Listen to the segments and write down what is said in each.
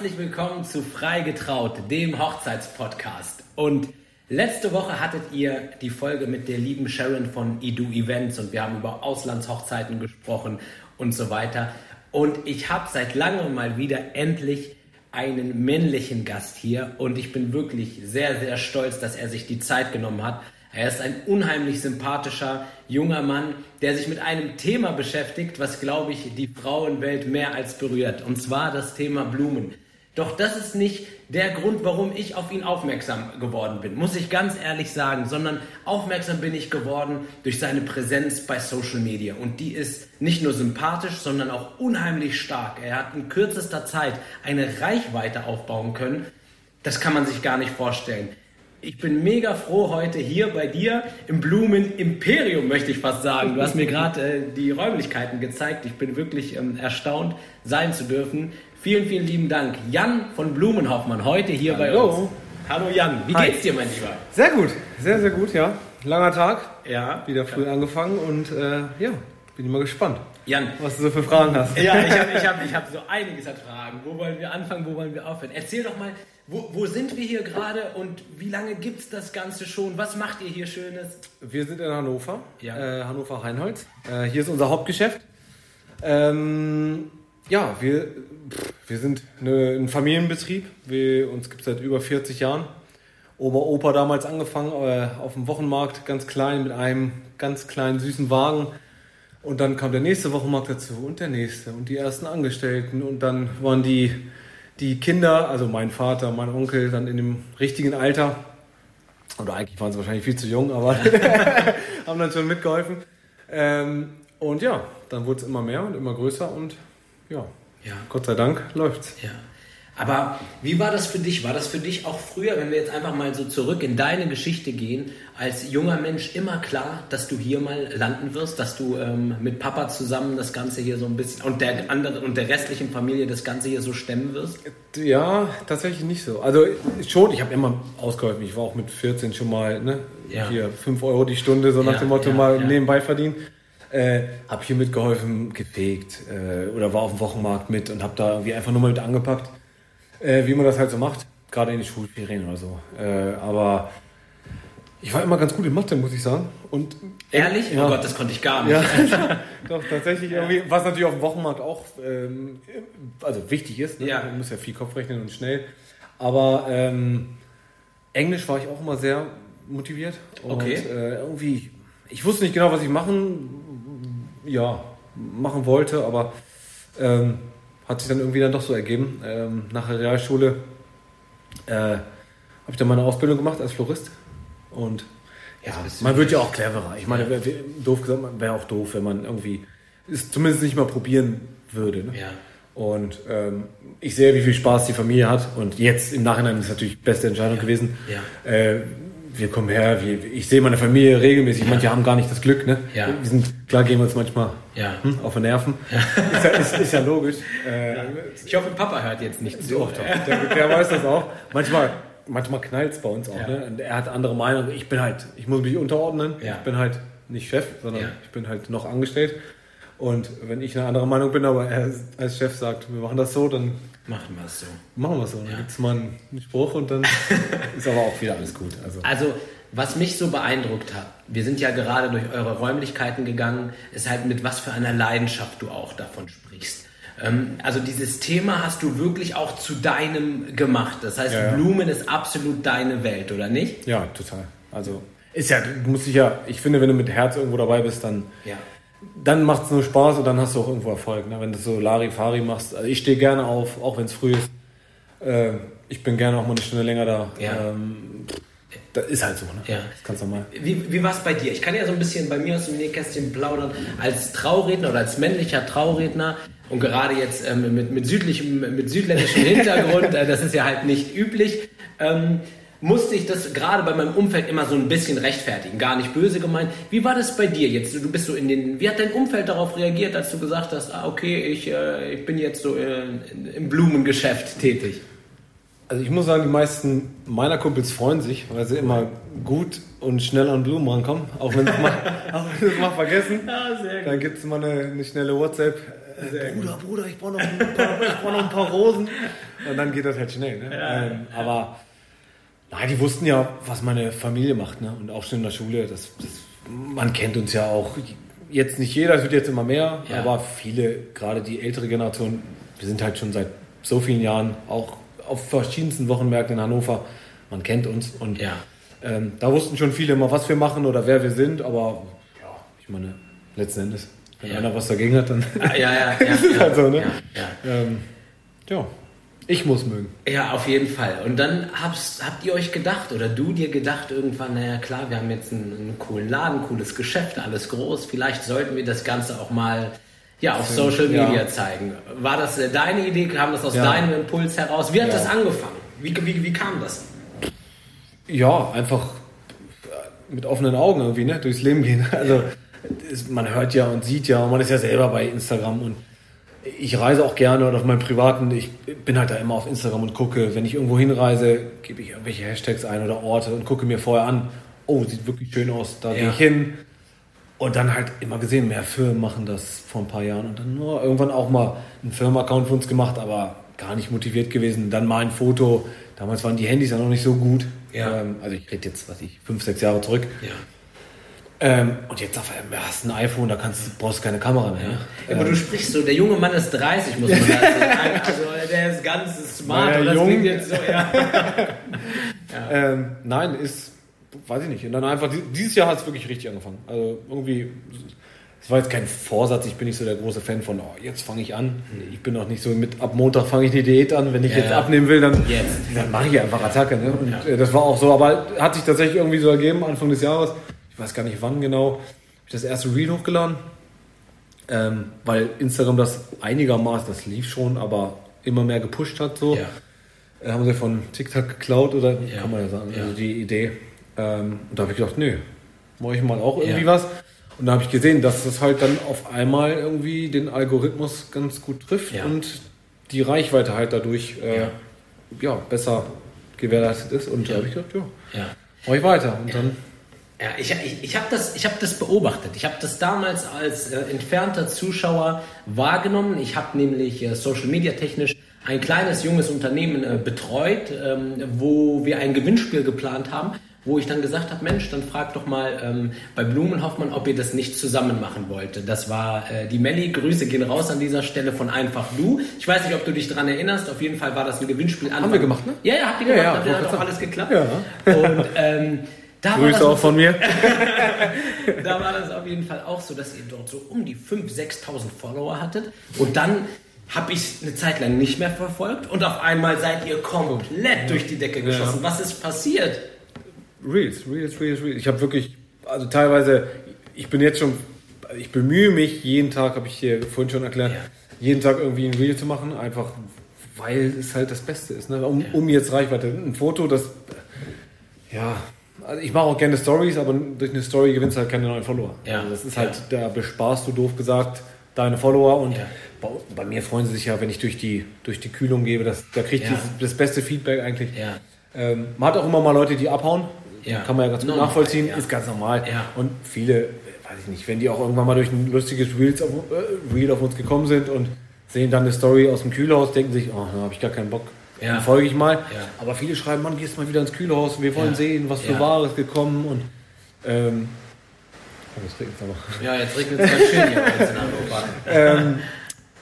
Herzlich willkommen zu Freigetraut, dem Hochzeitspodcast. Und letzte Woche hattet ihr die Folge mit der lieben Sharon von Edu Events und wir haben über Auslandshochzeiten gesprochen und so weiter. Und ich habe seit langem mal wieder endlich einen männlichen Gast hier und ich bin wirklich sehr, sehr stolz, dass er sich die Zeit genommen hat. Er ist ein unheimlich sympathischer junger Mann, der sich mit einem Thema beschäftigt, was, glaube ich, die Frauenwelt mehr als berührt. Und zwar das Thema Blumen. Doch das ist nicht der Grund, warum ich auf ihn aufmerksam geworden bin, muss ich ganz ehrlich sagen, sondern aufmerksam bin ich geworden durch seine Präsenz bei Social Media. Und die ist nicht nur sympathisch, sondern auch unheimlich stark. Er hat in kürzester Zeit eine Reichweite aufbauen können. Das kann man sich gar nicht vorstellen. Ich bin mega froh heute hier bei dir im Blumen Imperium, möchte ich fast sagen. Du hast mir gerade äh, die Räumlichkeiten gezeigt. Ich bin wirklich ähm, erstaunt, sein zu dürfen. Vielen, vielen lieben Dank. Jan von Blumenhoffmann, heute hier Hallo. bei uns. Hallo Jan, wie Hi. geht's dir, mein Lieber? Sehr gut, sehr, sehr gut, ja. Langer Tag. Ja. Wieder früh ja. angefangen und äh, ja, bin immer gespannt. Jan. Was du so für Fragen hast. Ja, ich habe ich hab, ich hab so einiges an Fragen. Wo wollen wir anfangen, wo wollen wir aufhören? Erzähl doch mal, wo, wo sind wir hier gerade und wie lange gibt es das Ganze schon? Was macht ihr hier Schönes? Wir sind in Hannover, ja. äh, Hannover-Heinholz. Äh, hier ist unser Hauptgeschäft. Ähm, ja, wir, wir sind eine, ein Familienbetrieb. Wir, uns gibt es seit über 40 Jahren. Oma, Opa damals angefangen äh, auf dem Wochenmarkt, ganz klein, mit einem ganz kleinen, süßen Wagen. Und dann kam der nächste Wochenmarkt dazu und der nächste und die ersten Angestellten. Und dann waren die, die Kinder, also mein Vater, mein Onkel, dann in dem richtigen Alter. Oder eigentlich waren sie wahrscheinlich viel zu jung, aber haben dann schon mitgeholfen. Ähm, und ja, dann wurde es immer mehr und immer größer und ja, ja. Gott sei Dank läuft's. Ja. Aber wie war das für dich? War das für dich auch früher, wenn wir jetzt einfach mal so zurück in deine Geschichte gehen, als junger Mensch immer klar, dass du hier mal landen wirst, dass du ähm, mit Papa zusammen das Ganze hier so ein bisschen und der andere und der restlichen Familie das Ganze hier so stemmen wirst? Ja, tatsächlich nicht so. Also schon, ich habe immer ausgeholfen. Ich war auch mit 14 schon mal ne, ja. hier 5 Euro die Stunde, so nach ja, dem Motto ja, mal nebenbei verdienen. Äh, habe hier mitgeholfen, gefegt äh, oder war auf dem Wochenmarkt mit und habe da irgendwie einfach nur mal mit angepackt, äh, wie man das halt so macht, gerade in den Schulferien oder so. Äh, aber ich war immer ganz gut in Mathe, muss ich sagen. Und Ehrlich? Ja. Oh Gott, das konnte ich gar nicht. Ja, doch, tatsächlich irgendwie, was natürlich auf dem Wochenmarkt auch ähm, also wichtig ist. Ne? Ja. Man muss ja viel Kopf rechnen und schnell. Aber ähm, Englisch war ich auch immer sehr motiviert. Und, okay. Äh, irgendwie, ich wusste nicht genau, was ich machen ja, machen wollte, aber ähm, hat sich dann irgendwie dann doch so ergeben. Ähm, nach der Realschule äh, habe ich dann meine Ausbildung gemacht als Florist und ja, man wird ja auch cleverer. Ich meine, wär, wär, doof gesagt, wäre auch doof, wenn man irgendwie es zumindest nicht mal probieren würde. Ne? Ja. Und ähm, ich sehe, wie viel Spaß die Familie hat. Und jetzt im Nachhinein ist es natürlich die beste Entscheidung ja. gewesen. Ja. Äh, wir kommen her, wir, ich sehe meine Familie regelmäßig, ja. manche haben gar nicht das Glück, ne? Ja. Wir sind, klar gehen wir uns manchmal ja. hm, auf den Nerven. Ja. Ist, ja, ist, ist, ja logisch. Äh, ich hoffe, Papa hört jetzt nicht zu. Doch, doch. Der, der weiß das auch. Manchmal, manchmal knallt es bei uns auch, ne? Und er hat andere Meinungen. Ich bin halt, ich muss mich unterordnen. Ich bin halt nicht Chef, sondern ich bin halt noch angestellt. Und wenn ich eine andere Meinung bin, aber er als Chef sagt, wir machen das so, dann machen wir es so. Machen wir es so. Dann ja. gibt es mal einen Spruch und dann ist aber auch wieder alles gut. Also. also, was mich so beeindruckt hat, wir sind ja gerade durch eure Räumlichkeiten gegangen, ist halt mit was für einer Leidenschaft du auch davon sprichst. Ähm, also dieses Thema hast du wirklich auch zu deinem gemacht. Das heißt, ja, ja. Blumen ist absolut deine Welt, oder nicht? Ja, total. Also ist ja, du musst dich ja, ich finde, wenn du mit Herz irgendwo dabei bist, dann ja dann macht es nur Spaß und dann hast du auch irgendwo Erfolg. Ne? Wenn du so Larifari machst. Also ich stehe gerne auf, auch wenn es früh ist. Äh, ich bin gerne auch mal eine Stunde länger da. Ja. Ähm, das ist halt so, ne? Ja. Das kannst du mal. Wie, wie war es bei dir? Ich kann ja so ein bisschen bei mir aus dem Nähkästchen plaudern. Als Trauredner oder als männlicher Trauredner und gerade jetzt ähm, mit, mit, südlichem, mit südländischem Hintergrund, äh, das ist ja halt nicht üblich. Ähm, musste ich das gerade bei meinem Umfeld immer so ein bisschen rechtfertigen, gar nicht böse gemeint. Wie war das bei dir jetzt? Du bist so in den, wie hat dein Umfeld darauf reagiert, als du gesagt hast, ah, okay, ich, äh, ich bin jetzt so äh, im Blumengeschäft tätig? Also ich muss sagen, die meisten meiner Kumpels freuen sich, weil sie immer gut und schnell an Blumen rankommen, auch wenn sie es mal, mal vergessen. Ja, sehr gut. Dann gibt es mal eine, eine schnelle WhatsApp, äh, Bruder, Bruder, ich brauche noch, brauch noch ein paar Rosen. Und dann geht das halt schnell. Ne? Ja, ähm, ja. Aber nein, die wussten ja, was meine Familie macht. Ne? Und auch schon in der Schule. Das, das, man kennt uns ja auch. Jetzt nicht jeder, es wird jetzt immer mehr, ja. aber viele, gerade die ältere Generation, wir sind halt schon seit so vielen Jahren auch auf verschiedensten Wochenmärkten in Hannover. Man kennt uns und ja. ähm, da wussten schon viele immer, was wir machen oder wer wir sind, aber ja, ich meine, letzten Endes, wenn ja. einer was dagegen hat, dann ah, ja, ja, ja, ist es halt so, ne? Ähm, ja. Ich muss mögen. Ja, auf jeden Fall. Und dann hab's, habt ihr euch gedacht oder du dir gedacht irgendwann, naja klar, wir haben jetzt einen, einen coolen Laden, cooles Geschäft, alles groß, vielleicht sollten wir das Ganze auch mal ja, auf Social Media ja. zeigen. War das äh, deine Idee? Kam das aus ja. deinem Impuls heraus? Wie hat ja. das angefangen? Wie, wie, wie kam das? Ja, einfach mit offenen Augen irgendwie, ne? Durchs Leben gehen. Also man hört ja und sieht ja, und man ist ja selber bei Instagram und ich reise auch gerne und auf meinem privaten, ich bin halt da immer auf Instagram und gucke, wenn ich irgendwo hinreise, gebe ich irgendwelche Hashtags ein oder Orte und gucke mir vorher an, oh, sieht wirklich schön aus, da ja. gehe ich hin und dann halt immer gesehen, mehr Firmen machen das vor ein paar Jahren und dann nur irgendwann auch mal einen Firmenaccount für uns gemacht, aber gar nicht motiviert gewesen. Dann mal ein Foto. Damals waren die Handys ja noch nicht so gut. Ja. Ähm, also ich rede jetzt, was ich, fünf, sechs Jahre zurück. Ja. Ähm, und jetzt auf einmal hast du ein iPhone, da kannst du, brauchst du keine Kamera mehr. Ja. Aber ähm, du sprichst so, der junge Mann ist 30, muss man sagen. also der ist ganz smart. Naja, das jung. jetzt so, ja. ja. Ähm, nein, ist weiß ich nicht. Und dann einfach, dieses Jahr hat es wirklich richtig angefangen. Also irgendwie, es war jetzt kein Vorsatz, ich bin nicht so der große Fan von, oh, jetzt fange ich an. Ich bin auch nicht so mit, ab Montag fange ich die Diät an. Wenn ich ja, jetzt abnehmen will, dann, dann mache ich einfach Attacke. Ne? Und. Äh, das war auch so, aber hat sich tatsächlich irgendwie so ergeben, Anfang des Jahres. Ich weiß gar nicht wann genau, habe ich das erste Reel hochgeladen. Ähm, weil Instagram das einigermaßen, das lief schon, aber immer mehr gepusht hat. So. Ja. Äh, haben sie von TikTok geklaut oder kann man ja sagen, also die Idee. Ähm, und da habe ich gedacht, nö, mache ich mal auch irgendwie ja. was. Und da habe ich gesehen, dass das halt dann auf einmal irgendwie den Algorithmus ganz gut trifft ja. und die Reichweite halt dadurch äh, ja. ja. besser gewährleistet ist. Und da habe ich gedacht, ja, ja. mache ich weiter. Und dann ja, ich, ich, ich habe das, hab das beobachtet. Ich habe das damals als äh, entfernter Zuschauer wahrgenommen. Ich habe nämlich äh, Social Media technisch ein kleines junges Unternehmen äh, betreut, ähm, wo wir ein Gewinnspiel geplant haben wo ich dann gesagt habe, Mensch, dann frag doch mal ähm, bei Blumenhoffmann, ob ihr das nicht zusammen machen wollte. Das war äh, die Melli. Grüße gehen raus an dieser Stelle von Einfach Du. Ich weiß nicht, ob du dich daran erinnerst. Auf jeden Fall war das ein Gewinnspiel. Haben wir gemacht, ne? Ja, ja, habt ihr gemacht. Ja, ja, hat auch alles geklappt. Ja. Und ähm, da Grüße auch von mir. da war das auf jeden Fall auch so, dass ihr dort so um die 5.000, 6.000 Follower hattet. Und dann habe ich eine Zeit lang nicht mehr verfolgt und auf einmal seid ihr komplett durch die Decke geschossen. Was ist passiert? Reels, Reels, Reels, Reels. Ich habe wirklich, also teilweise, ich bin jetzt schon, ich bemühe mich jeden Tag, habe ich hier vorhin schon erklärt, ja. jeden Tag irgendwie ein Reel zu machen, einfach weil es halt das Beste ist. Ne? Um, ja. um jetzt Reichweite. Ein Foto, das, ja, also ich mache auch gerne Stories, aber durch eine Story gewinnst du halt keine neuen Follower. Ja. Also das ist halt, da besparst du doof gesagt deine Follower und bei, bei, mir freuen sie sich ja, wenn ich durch die, durch die Kühlung gebe, das, da kriege ich das, das, beste Feedback eigentlich. Ähm, man hat auch immer mal Leute, die abhauen, ja. Kann man ja ganz gut nachvollziehen, ja. ist ganz normal. Ja. Und viele, weiß ich nicht, wenn die auch irgendwann mal durch ein lustiges Reels auf, äh, Reel auf uns gekommen sind und sehen dann eine Story aus dem Kühlhaus, denken sich, oh, da habe ich gar keinen Bock. Ja. Dann folge ich mal. Aber viele schreiben, Mann, gehst mal wieder ins Kühlhaus, wir wollen sehen, was für Wahres gekommen und ähm, oh, jetzt regnet aber. Ja, jetzt regnet es schön hier ähm,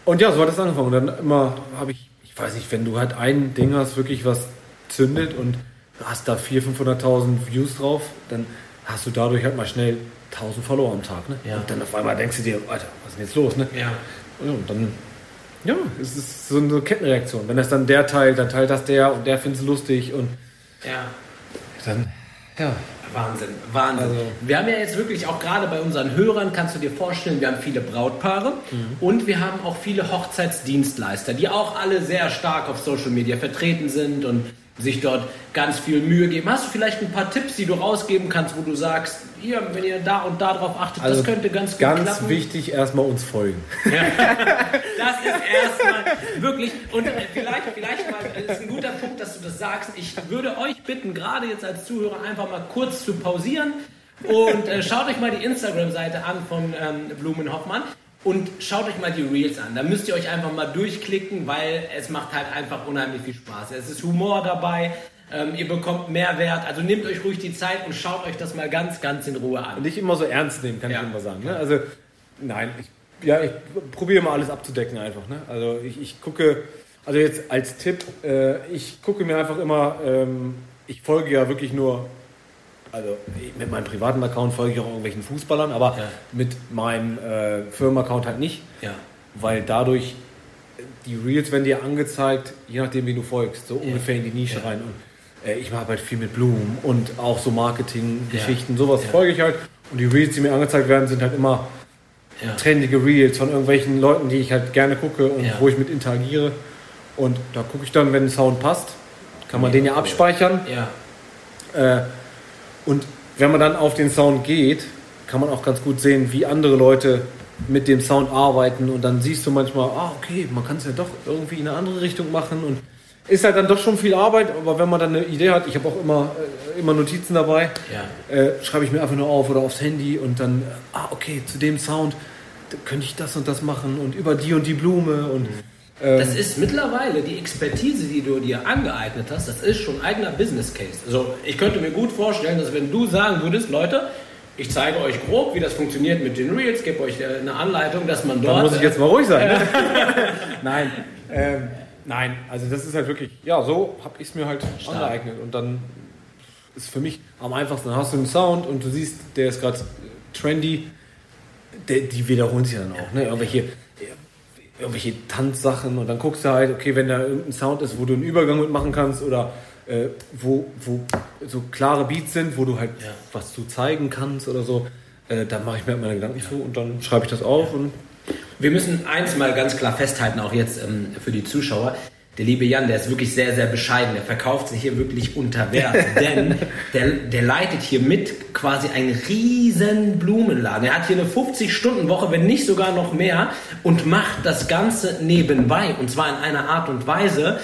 Und ja, so hat es angefangen. Und dann immer habe ich, ich weiß nicht, wenn du halt ein Ding hast, wirklich was zündet und du hast da 400.000, 500.000 Views drauf, dann hast du dadurch halt mal schnell 1000 Follower am Tag. Ne? Ja. Und dann auf einmal denkst du dir, Alter, was ist denn jetzt los? Ne? Ja. Und dann, ja, es ist so eine Kettenreaktion. Wenn das dann der teilt, dann teilt das der und der findet es lustig und ja. dann, ja. Wahnsinn, Wahnsinn. Also, wir haben ja jetzt wirklich auch gerade bei unseren Hörern, kannst du dir vorstellen, wir haben viele Brautpaare mhm. und wir haben auch viele Hochzeitsdienstleister, die auch alle sehr stark auf Social Media vertreten sind und sich dort ganz viel Mühe geben. Hast du vielleicht ein paar Tipps, die du rausgeben kannst, wo du sagst, hier, wenn ihr da und da drauf achtet, also das könnte ganz gut ganz klappen? Ganz wichtig, erstmal uns folgen. Ja. das ist erstmal wirklich, und vielleicht, vielleicht mal, das ist ein guter Punkt, dass du das sagst. Ich würde euch bitten, gerade jetzt als Zuhörer, einfach mal kurz zu pausieren und äh, schaut euch mal die Instagram-Seite an von ähm, Blumenhoffmann und schaut euch mal die Reels an. Da müsst ihr euch einfach mal durchklicken, weil es macht halt einfach unheimlich viel Spaß. Es ist Humor dabei, ähm, ihr bekommt Mehrwert. Also nehmt euch ruhig die Zeit und schaut euch das mal ganz, ganz in Ruhe an. Und nicht immer so ernst nehmen, kann ja. ich immer sagen. Ne? Also, nein, ich, ja, ich probiere mal alles abzudecken einfach. Ne? Also ich, ich gucke, also jetzt als Tipp, äh, ich gucke mir einfach immer, ähm, ich folge ja wirklich nur also mit meinem privaten Account folge ich auch irgendwelchen Fußballern, aber ja. mit meinem äh, Firmenaccount halt nicht. Ja. Weil dadurch, die Reels werden dir angezeigt, je nachdem, wie du folgst, so ja. ungefähr in die Nische rein. Und äh, ich mache halt viel mit Blumen und auch so Marketing-Geschichten, sowas folge ich halt. Und die Reels, die mir angezeigt werden, sind halt immer trendige Reels von irgendwelchen Leuten, die ich halt gerne gucke und wo ich mit interagiere. Und da gucke ich dann, wenn der Sound passt, kann man den ja abspeichern. Ja. Äh, und wenn man dann auf den Sound geht, kann man auch ganz gut sehen, wie andere Leute mit dem Sound arbeiten und dann siehst du manchmal, ah, okay, man kann es ja doch irgendwie in eine andere Richtung machen und ist halt dann doch schon viel Arbeit, aber wenn man dann eine Idee hat, ich habe auch immer, äh, immer Notizen dabei, ja. äh, schreibe ich mir einfach nur auf oder aufs Handy und dann, ah, okay, zu dem Sound könnte ich das und das machen und über die und die Blume und mhm. Das ist mittlerweile die Expertise, die du dir angeeignet hast, das ist schon eigener Business Case. Also ich könnte mir gut vorstellen, dass wenn du sagen würdest, Leute, ich zeige euch grob, wie das funktioniert mit den Reels, gebe euch äh, eine Anleitung, dass man dort. Da muss ich jetzt mal ruhig sein. Ne? nein, ähm, nein, also das ist halt wirklich, ja, so habe ich es mir halt Stark. angeeignet und dann ist für mich am einfachsten. Dann hast du einen Sound und du siehst, der ist gerade trendy, der, die wiederholen sich dann auch. Ne? Irgendwelche irgendwelche Tanzsachen und dann guckst du halt, okay, wenn da irgendein Sound ist, wo du einen Übergang mitmachen kannst oder äh, wo, wo so klare Beats sind, wo du halt ja. was zu zeigen kannst oder so, äh, dann mache ich mir halt meine Gedanken zu und dann schreibe ich das auf. Und Wir müssen eins mal ganz klar festhalten, auch jetzt ähm, für die Zuschauer der liebe Jan, der ist wirklich sehr, sehr bescheiden. Der verkauft sich hier wirklich unter Wert. denn der, der leitet hier mit quasi einen riesen Blumenladen. Er hat hier eine 50-Stunden-Woche, wenn nicht sogar noch mehr, und macht das Ganze nebenbei. Und zwar in einer Art und Weise,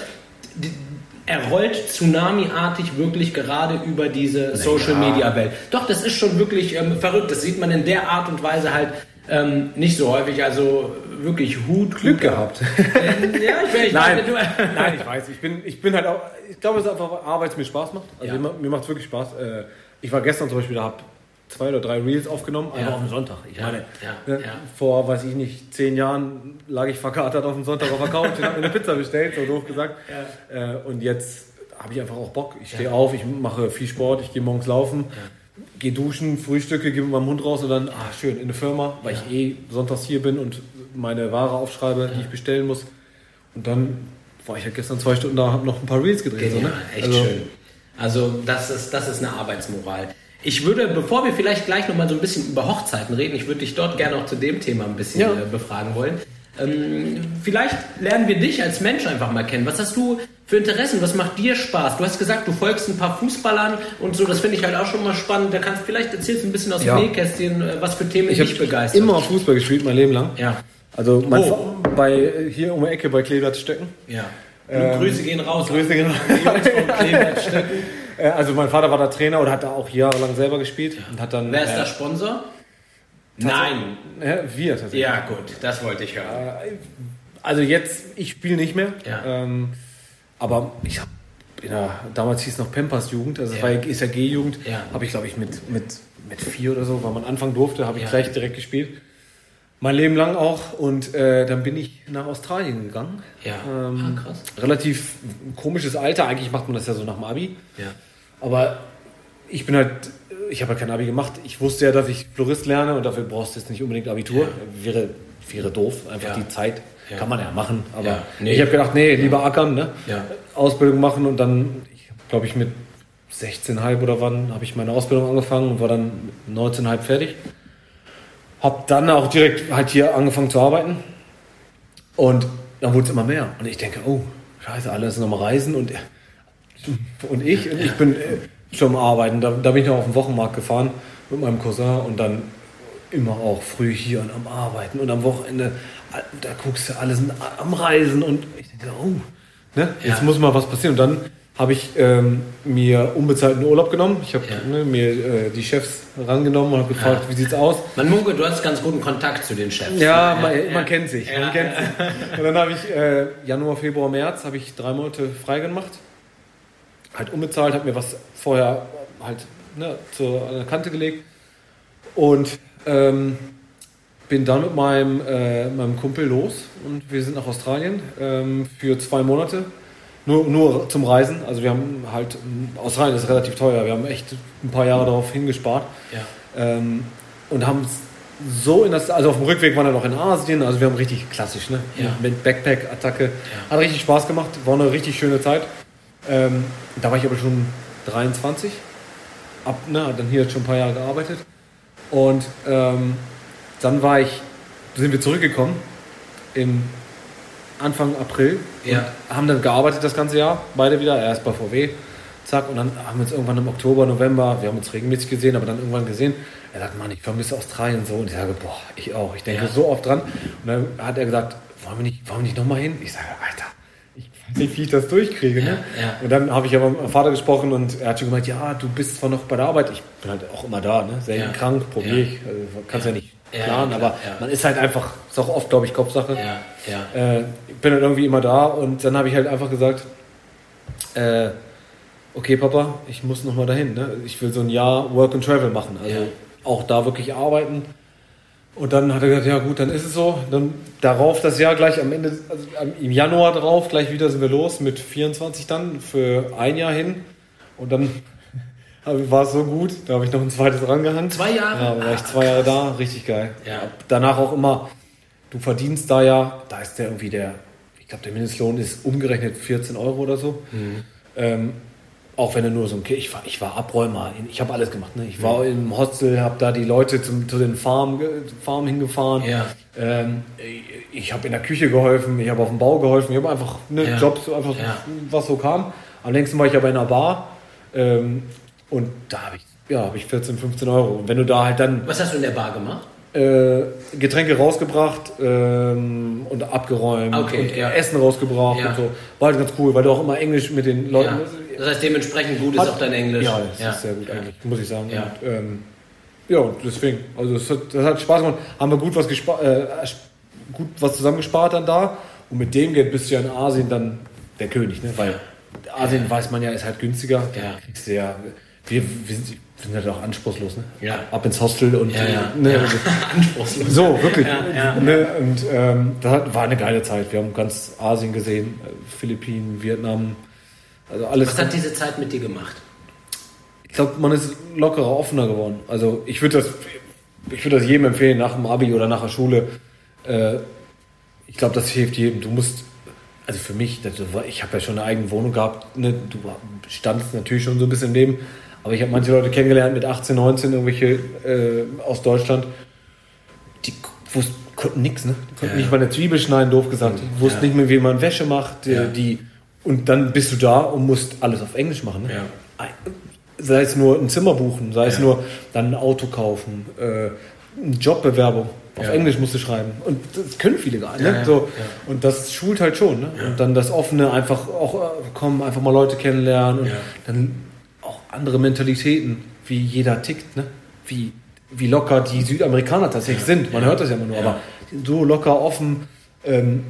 er rollt tsunami-artig wirklich gerade über diese Social-Media-Welt. Doch, das ist schon wirklich ähm, verrückt. Das sieht man in der Art und Weise halt ähm, nicht so häufig. Also wirklich Hut. Glück gehabt. Äh, ja, ich, ich nein, weiß, nein, ich weiß. Ich bin, ich bin halt auch. Ich glaube, es ist einfach Arbeit, die mir Spaß macht. Also ja. mir, mir macht es wirklich Spaß. Äh, ich war gestern zum Beispiel, da habe zwei oder drei Reels aufgenommen, einfach ja. auf dem Sonntag. Ich ja. meine, ne, vor, weiß ich nicht, zehn Jahren lag ich verkatert auf dem Sonntag auf der Couch und habe mir eine Pizza bestellt, so doof gesagt. Äh, und jetzt habe ich einfach auch Bock. Ich stehe auf, ich mache viel Sport, ich gehe morgens laufen gehe duschen, frühstücke, gehe mit meinem Hund raus und dann, ah, schön, in eine Firma, weil ja. ich eh sonntags hier bin und meine Ware aufschreibe, die ich bestellen muss. Und dann war ich ja gestern zwei Stunden da, habe noch ein paar Reels gedreht. Genial, so, ne? echt also, schön. Also das ist, das ist eine Arbeitsmoral. Ich würde, bevor wir vielleicht gleich nochmal so ein bisschen über Hochzeiten reden, ich würde dich dort gerne auch zu dem Thema ein bisschen ja. Äh, befragen wollen. Ähm, vielleicht lernen wir dich als Mensch einfach mal kennen. Was hast du für Interessen? Was macht dir Spaß? Du hast gesagt, du folgst ein paar Fußballern und so, das finde ich halt auch schon mal spannend. Da kannst vielleicht erzählst du ein bisschen aus dem Nähkästchen, äh, was für Themen ich dich begeistert. immer Fußball gespielt, mein Leben lang. Ja. Also mein oh. bei, hier um die Ecke bei Kleeblatt Stecken. Ja. Ähm, Grüße gehen raus. Grüße gehen raus. Äh, also mein Vater war da Trainer oder hat da auch jahrelang selber gespielt. Und hat dann, Wer ist äh, der Sponsor? Nein. Ja, wir tatsächlich. Ja gut, das wollte ich hören. Äh, also jetzt, ich spiele nicht mehr. Ja. Ähm, aber ich habe ja, damals hieß es noch Pampers Jugend, also ja. war ist ja G-Jugend, ja. habe ich glaube ich mit, mit, mit vier oder so, weil man anfangen durfte, habe ich ja. gleich direkt gespielt. Mein Leben lang auch und äh, dann bin ich nach Australien gegangen. Ja, ähm, ah, krass. Relativ komisches Alter, eigentlich macht man das ja so nach dem Abi. Ja. Aber ich bin halt, ich habe ja kein Abi gemacht. Ich wusste ja, dass ich Florist lerne und dafür brauchst du jetzt nicht unbedingt Abitur. Wäre, wäre doof, einfach die Zeit ja. Kann man ja machen. Aber ja. Nee. ich habe gedacht, nee, lieber ackern, ne? Ausbildung machen und dann, glaube ich, mit 16,5 oder wann habe ich meine Ausbildung angefangen und war dann 19,5 fertig. Hab dann auch direkt halt hier angefangen zu arbeiten. Und dann wurde es immer mehr. Und ich denke, oh, scheiße, alle sind nochmal reisen und, und ich, und ich bin schon am Arbeiten. Da, da bin ich noch auf den Wochenmarkt gefahren mit meinem Cousin und dann immer auch früh hier und am Arbeiten und am Wochenende da guckst du, alle sind am Reisen und ich denke, oh, ne? jetzt ja. muss mal was passieren. Und dann habe ich ähm, mir unbezahlten Urlaub genommen. Ich habe ja. ne, mir äh, die Chefs rangenommen und habe gefragt, ja. wie sieht's aus. Man munkelt, du hast ganz guten Kontakt zu den Chefs. Ja, man, man kennt sich. Man kennt sich. Und dann habe ich äh, Januar, Februar, März habe ich drei Monate frei gemacht. Halt unbezahlt, habe mir was vorher halt ne, zur an der Kante gelegt und ähm, bin dann mit meinem, äh, meinem Kumpel los und wir sind nach Australien ähm, für zwei Monate nur, nur zum Reisen. Also wir haben halt, Australien ist relativ teuer, wir haben echt ein paar Jahre darauf hingespart. Ja. Ähm, und haben so in das, also auf dem Rückweg waren wir noch in Asien, also wir haben richtig klassisch, ne? Ja. Mit Backpack-Attacke. Ja. Hat richtig Spaß gemacht, war eine richtig schöne Zeit. Ähm, da war ich aber schon 23, ab, ne, dann hier schon ein paar Jahre gearbeitet. Und ähm, dann war ich, sind wir zurückgekommen im Anfang April. Ja. haben dann gearbeitet das ganze Jahr, beide wieder, erst bei VW, zack, und dann haben wir uns irgendwann im Oktober, November, wir haben uns regelmäßig gesehen, aber dann irgendwann gesehen, er sagt, Mann, ich vermisse Australien so. Und ich sage, boah, ich auch, ich denke ja. so oft dran. Und dann hat er gesagt, wollen wir nicht, wollen wir nicht nochmal hin? Ich sage, Alter, weiß nicht, wie ich das durchkriege. Ne? Ja, Und dann habe ich aber mit meinem Vater gesprochen und er hat schon gemeint, ja, du bist zwar noch bei der Arbeit, ich bin halt auch immer da, ne? selten krank, probiere ich, also, kannst ja, nicht planen, ja, aber ja. man ist halt einfach, ist auch oft, glaube ich, Kopfsache. Ja, ja. Äh, ich bin halt irgendwie immer da und dann habe ich halt einfach gesagt, äh, okay, Papa, ich muss nochmal dahin. Ne? Ich will so ein Jahr Work and Travel machen, also auch da wirklich arbeiten. Und dann hat er gesagt, ja gut, dann ist es so. Dann darauf das Jahr gleich am Ende, also im Januar drauf, gleich wieder sind wir los mit 24 dann für ein Jahr hin. Und dann war es so gut, da habe ich noch ein zweites rangehangen. Zwei Jahre? Ja, war ich zwei Jahre da, richtig geil. Ja. Danach auch immer, du verdienst da ja, da ist der irgendwie der, ich glaube, der Mindestlohn ist umgerechnet 14 Euro oder so. Mhm. Ähm, auch wenn er nur so ein ich war, ich war Abräumer, ich habe alles gemacht. Ne? Ich war mhm. im Hostel, habe da die Leute zum, zu den Farmen, Farmen hingefahren. Ja. Ähm, ich habe in der Küche geholfen, ich habe auf dem Bau geholfen, ich habe einfach ne, ja. Jobs, einfach ja. was so kam. Am längsten war ich aber in einer Bar. Ähm, und da habe ich, ja, hab ich 14, 15 Euro. Und wenn du da halt dann. Was hast du in der Bar gemacht? Äh, Getränke rausgebracht ähm, und abgeräumt okay, und ja. Essen rausgebracht ja. und so. War halt ganz cool, weil du auch immer Englisch mit den Leuten. Ja. Das heißt, dementsprechend gut ist auch dein Englisch. Ja, das ist sehr gut eigentlich, muss ich sagen. Ja, und, ähm, ja deswegen. Also es hat, das hat Spaß gemacht. Haben wir gut was, gespart, äh, gut was zusammengespart dann da. Und mit dem Geld bist du ja in Asien dann der König, ne? Weil Asien weiß man ja, ist halt günstiger. Da kriegst du ja wir, wir, sind halt auch anspruchslos, ne? Ja. Ab ins Hostel und ja, ja. Ne, ja. anspruchslos. So, wirklich. Ja, ne? Und ähm, das war eine geile Zeit. Wir haben ganz Asien gesehen, Philippinen, Vietnam, also alles. Was hat diese Zeit mit dir gemacht? Ich glaube, man ist lockerer, offener geworden. Also ich würde das, ich würde das jedem empfehlen, nach dem Abi oder nach der Schule. Äh, ich glaube, das hilft jedem. Du musst also für mich, ich habe ja schon eine eigene Wohnung gehabt, ne? du standst natürlich schon so ein bisschen neben, aber ich habe manche Leute kennengelernt mit 18, 19, irgendwelche äh, aus Deutschland, die wussten, konnten nichts, ne? Die konnten ja. nicht mal eine Zwiebel schneiden, doof gesagt. Die wussten ja. nicht mehr, wie man Wäsche macht. Ja. Die, und dann bist du da und musst alles auf Englisch machen. Ne? Sei es nur ein Zimmer buchen, sei es nur dann ein Auto kaufen, äh, eine Jobbewerbung. Auf Englisch musst du schreiben. Und das können viele gar nicht. Ne? So. Und das schult halt schon. Ne? Und dann das Offene, einfach auch äh, kommen, einfach mal Leute kennenlernen. Und dann andere Mentalitäten, wie jeder tickt, ne? wie, wie locker die Südamerikaner tatsächlich sind. Man hört das ja immer nur, aber so locker, offen, ähm,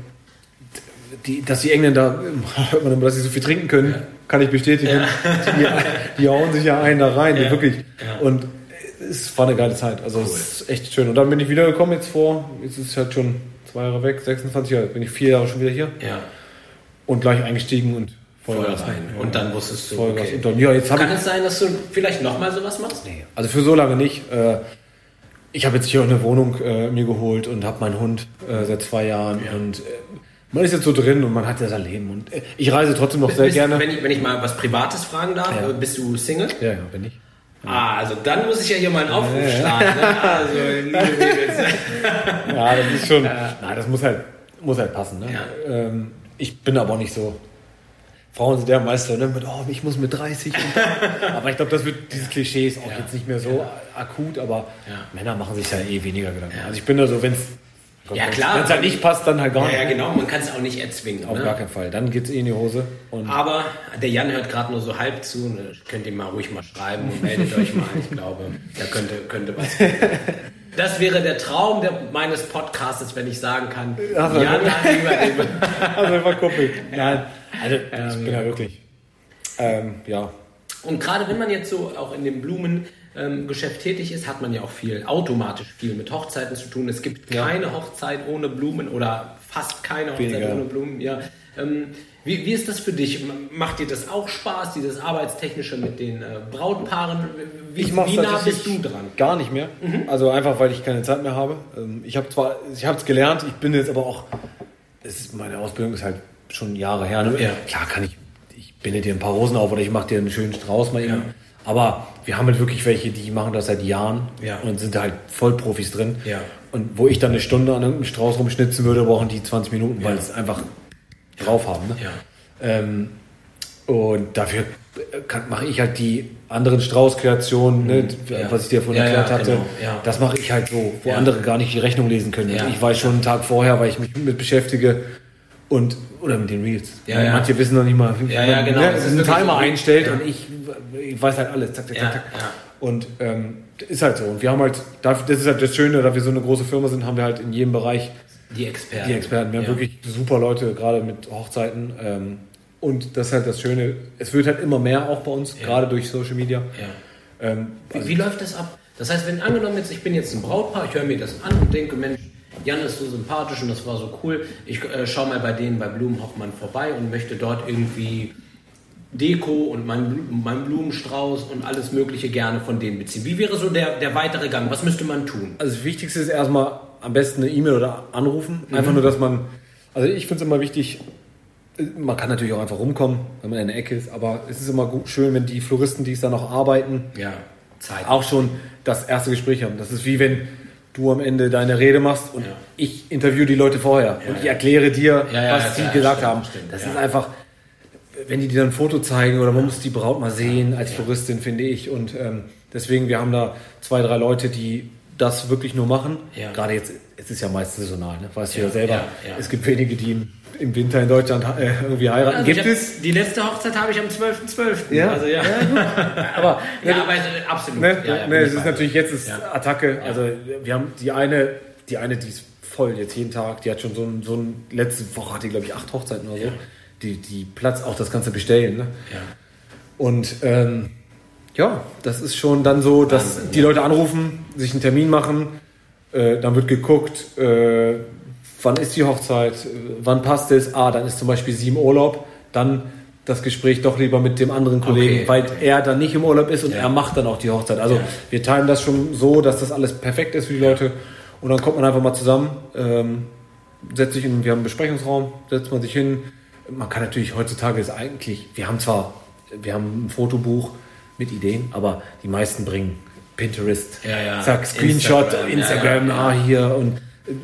die, dass die Engländer, hört man immer, dass sie so viel trinken können, ja. kann ich bestätigen. Ja. Die, die, hauen sich ja einen da rein, ja. wirklich. Und es war eine geile Zeit. Also cool. es ist echt schön. Und dann bin ich wiedergekommen jetzt vor, jetzt ist es halt schon zwei Jahre weg, 26 Jahre, bin ich vier Jahre schon wieder hier. Ja. Und gleich eingestiegen und Vollgas rein. Und dann wusstest du, Vollgas. Okay. Und dann, ja, jetzt Kann es sein, dass du vielleicht nochmal sowas machst? Nee, also für so lange nicht. Äh, ich habe jetzt hier auch eine Wohnung äh, mir geholt und habe meinen Hund äh, seit zwei Jahren ja. und man ist jetzt so drin und man hat ja sein Leben und ich reise trotzdem noch bist, sehr bist, gerne. Wenn ich, wenn ich mal was Privates fragen darf, ja. bist du Single? Ja, ja, bin ich. Ah, also dann muss ich ja hier mal einen Aufruf ja, starten. Ne? Also, liebe Mädels. ja, das ist schon. Nein, das muss halt, muss halt passen. Ne? Ähm, ich bin aber auch nicht so Frauen sind der Meister, ne? Mit, oh, ich muss mit 30. aber ich glaube, das wird, dieses Klischee auch ja. jetzt nicht mehr so akut, aber. Männer machen sich ja eh weniger Gedanken. Also ich bin da so, wenn es Ja, klar. Wenn es halt nicht passt, dann halt gar ja, nicht. Ja, genau. Man kann es auch nicht erzwingen. Auf ne? gar keinen Fall. Dann geht es eh in die Hose. Aber der Jan hört gerade nur so halb zu. Ne? Könnt ihr mal ruhig mal schreiben und meldet euch mal. Ich glaube, da könnte, könnte was. Das wäre der Traum der, meines Podcasts, wenn ich sagen kann, Also, Jan hat über also gucken. Nein, also ich bin ja wirklich. Ähm, ja. Und gerade wenn man jetzt so auch in dem Blumengeschäft tätig ist, hat man ja auch viel, automatisch viel mit Hochzeiten zu tun. Es gibt Ja. keine Hochzeit ohne Blumen oder fast keine Hochzeit Weniger. ohne Blumen. Ja. Ähm, wie, wie ist das für dich? Macht dir das auch Spaß, dieses Arbeitstechnische mit den äh, Brautpaaren? Wie, Ich wie nah bist du dran? Gar nicht mehr. Also einfach, weil ich keine Zeit mehr habe. Ähm, Ich habe zwar, ich habe es gelernt, ich bin jetzt aber auch, es ist, meine Ausbildung ist halt schon Jahre her. Ne? Ja. Klar kann ich, ich binde dir ein paar Rosen auf oder ich mache dir einen schönen Strauß mal eben. Aber wir haben halt wirklich welche, die machen das seit Jahren Ja. und sind halt Vollprofis drin. Ja. Und wo ich dann eine Stunde an irgendeinem Strauß rumschnitzen würde, brauchen die 20 Minuten, weil es einfach drauf haben. Ne? Ja. Ähm, und dafür kann- mache ich halt die anderen Strauß-Kreationen, ne, Ja. was ich dir vorhin Ja, erklärt ja, hatte. genau, ja. Das mache ich halt so, wo Ja. andere gar nicht die Rechnung lesen können. Ja. Ich weiß schon einen Tag vorher, weil ich mich mit beschäftige und oder mit den Reels. Ja, ja. Manche wissen noch nicht mal, wie Ja, ja, genau. ne, einen Timer so. einstellt und ich, ich weiß halt alles. Zack, zack, zack, zack. Und ähm, ist halt so. Und wir haben halt, das ist halt das Schöne, da wir so eine große Firma sind, haben wir halt in jedem Bereich Die Experten. die Experten. Wir haben wirklich super Leute, gerade mit Hochzeiten. Ähm, und das ist halt das Schöne. Es wird halt immer mehr auch bei uns, gerade durch Social Media. Ähm, Wie, wie läuft das ab? Das heißt, wenn angenommen jetzt, ich bin jetzt ein Brautpaar, ich höre mir das an und denke, Mensch, Jan ist so sympathisch und das war so cool. Ich äh, schaue mal bei denen bei Blumenhoffmann vorbei und möchte dort irgendwie Deko und meinen meinen Blumenstrauß und alles Mögliche gerne von denen beziehen. Wie wäre so der, der weitere Gang? Was müsste man tun? also das Wichtigste ist erstmal am besten eine E-Mail oder anrufen. Einfach nur, dass man. Also ich finde es immer wichtig, man kann natürlich auch einfach rumkommen, wenn man in der Ecke ist, aber es ist immer gut, schön, wenn die Floristen, die es da noch arbeiten, Ja, Zeit. auch schon das erste Gespräch haben. Das ist wie wenn du am Ende deine Rede machst und Ja. ich interview die Leute vorher und ich ja. erkläre dir, Ja, ja, was ja, sie gesagt stimmt, haben. stimmt, das ja. ist einfach, wenn die dir dann ein Foto zeigen oder man muss die Braut mal sehen als Floristin, finde ich. Und ähm, deswegen, wir haben da zwei, drei Leute, die das wirklich nur machen. Ja. Gerade jetzt, es ist ja meist saisonal, ne? weißt du Ja, ja selber. ja, ja. Es gibt wenige, die im, Winter in Deutschland äh, irgendwie heiraten. Also gibt hab- es? Die letzte Hochzeit habe ich am 12.12. Ja. Also ja. Aber ja, aber absolut. Ne, Ja, ja, ne, es ist bei natürlich jetzt ist Ja. Attacke. Also wir haben die eine, die eine, die ist voll jetzt jeden Tag. Die hat schon so ein, so ein letzte Woche hat die glaube ich acht Hochzeiten oder so. Ja. Die, die Platz auch das ganze bestellen. Ne? Ja. Und ähm, ja, das ist schon dann so, dass Wahnsinn, die Leute anrufen, sich einen Termin machen, äh, dann wird geguckt, äh, wann ist die Hochzeit, wann passt es. Ah, dann ist zum Beispiel sie im Urlaub, dann das Gespräch doch lieber mit dem anderen Kollegen, Okay, weil er dann nicht im Urlaub ist und Ja. er macht dann auch die Hochzeit. Also Ja. wir teilen das schon so, dass das alles perfekt ist für die Leute und dann kommt man einfach mal zusammen, ähm, setzt sich in, wir haben einen Besprechungsraum, setzt man sich hin. Man kann natürlich heutzutage ist eigentlich, wir haben zwar, wir haben ein Fotobuch mit Ideen, aber die meisten bringen Pinterest, Ja, ja. zack, Screenshot, Instagram, Instagram, ah, hier und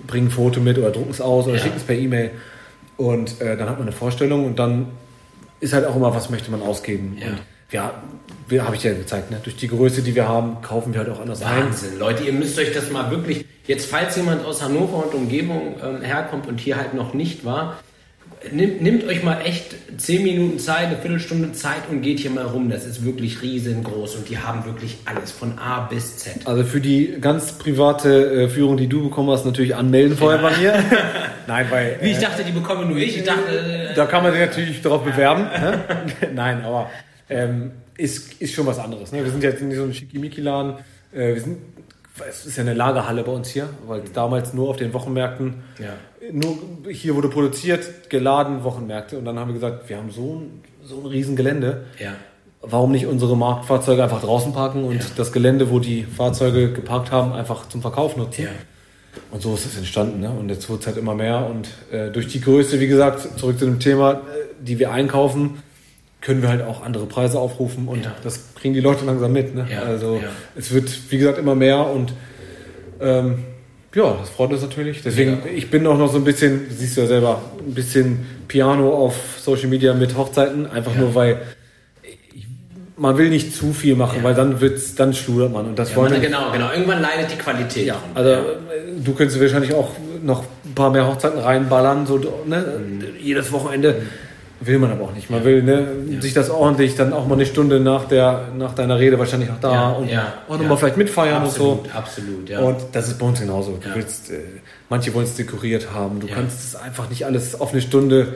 bringen ein Foto mit oder drucken es aus oder Ja. schicken es per E-Mail und äh, dann hat man eine Vorstellung und dann ist halt auch immer, was möchte man ausgeben. Ja. Und ja, habe ich dir ja gezeigt, ne? durch die Größe, die wir haben, kaufen wir halt auch anders ein. Wahnsinn, Leute, ihr müsst euch das mal wirklich, jetzt falls jemand aus Hannover und Umgebung ähm, herkommt und hier halt noch nicht war, nimmt, nimmt euch mal echt 10 Minuten Zeit, eine Viertelstunde Zeit und geht hier mal rum. Das ist wirklich riesengroß und die haben wirklich alles von A bis Z. Also für die ganz private äh, Führung, die du bekommen hast, natürlich anmelden vorher bei mir. Nein, weil Wie ich äh, dachte, die bekomme nur ich. Ich dachte, äh, da kann man sich natürlich darauf bewerben. ne? Nein, aber ähm, ist, ist schon was anderes. Ne? Wir sind jetzt in so einem Schickimicki-Laden. Äh, wir sind, es ist ja eine Lagerhalle bei uns hier, weil damals nur auf den Wochenmärkten, Ja. nur hier wurde produziert, geladen, Wochenmärkte. Und dann haben wir gesagt, wir haben so ein, so ein riesen Gelände. ja. Warum nicht unsere Marktfahrzeuge einfach draußen parken und Ja. das Gelände, wo die Fahrzeuge geparkt haben, einfach zum Verkauf nutzen? Und so ist es entstanden. Ne? Und jetzt wird es halt immer mehr. Und äh, durch die Größe, wie gesagt, zurück zu dem Thema, äh, die wir einkaufen, können wir halt auch andere Preise aufrufen. Und Ja. das kriegen die Leute langsam mit. Ne? Ja, Also ja. es wird, wie gesagt, immer mehr. Und ähm, ja, das freut uns natürlich. Deswegen, ich bin auch noch so ein bisschen, siehst du ja selber, ein bisschen Piano auf Social Media mit Hochzeiten. Einfach nur, weil man will nicht zu viel machen, Ja. weil dann wird's, dann schludert man. Und das Ja, wollen man, wir genau, genau. Irgendwann leidet die Qualität. ja, also äh, du könntest wahrscheinlich auch noch ein paar mehr Hochzeiten reinballern, so ne? Mhm. jedes Wochenende. Mhm. Will man aber auch nicht. Man ja. will ne, ja. sich das ordentlich dann auch mal eine Stunde nach, der, nach deiner Rede wahrscheinlich auch da ja. und auch nochmal vielleicht mitfeiern absolut, und so. Absolut, ja. Und das ist bei uns genauso. Du willst, äh, manche wollen es dekoriert haben. Du kannst es einfach nicht alles auf eine Stunde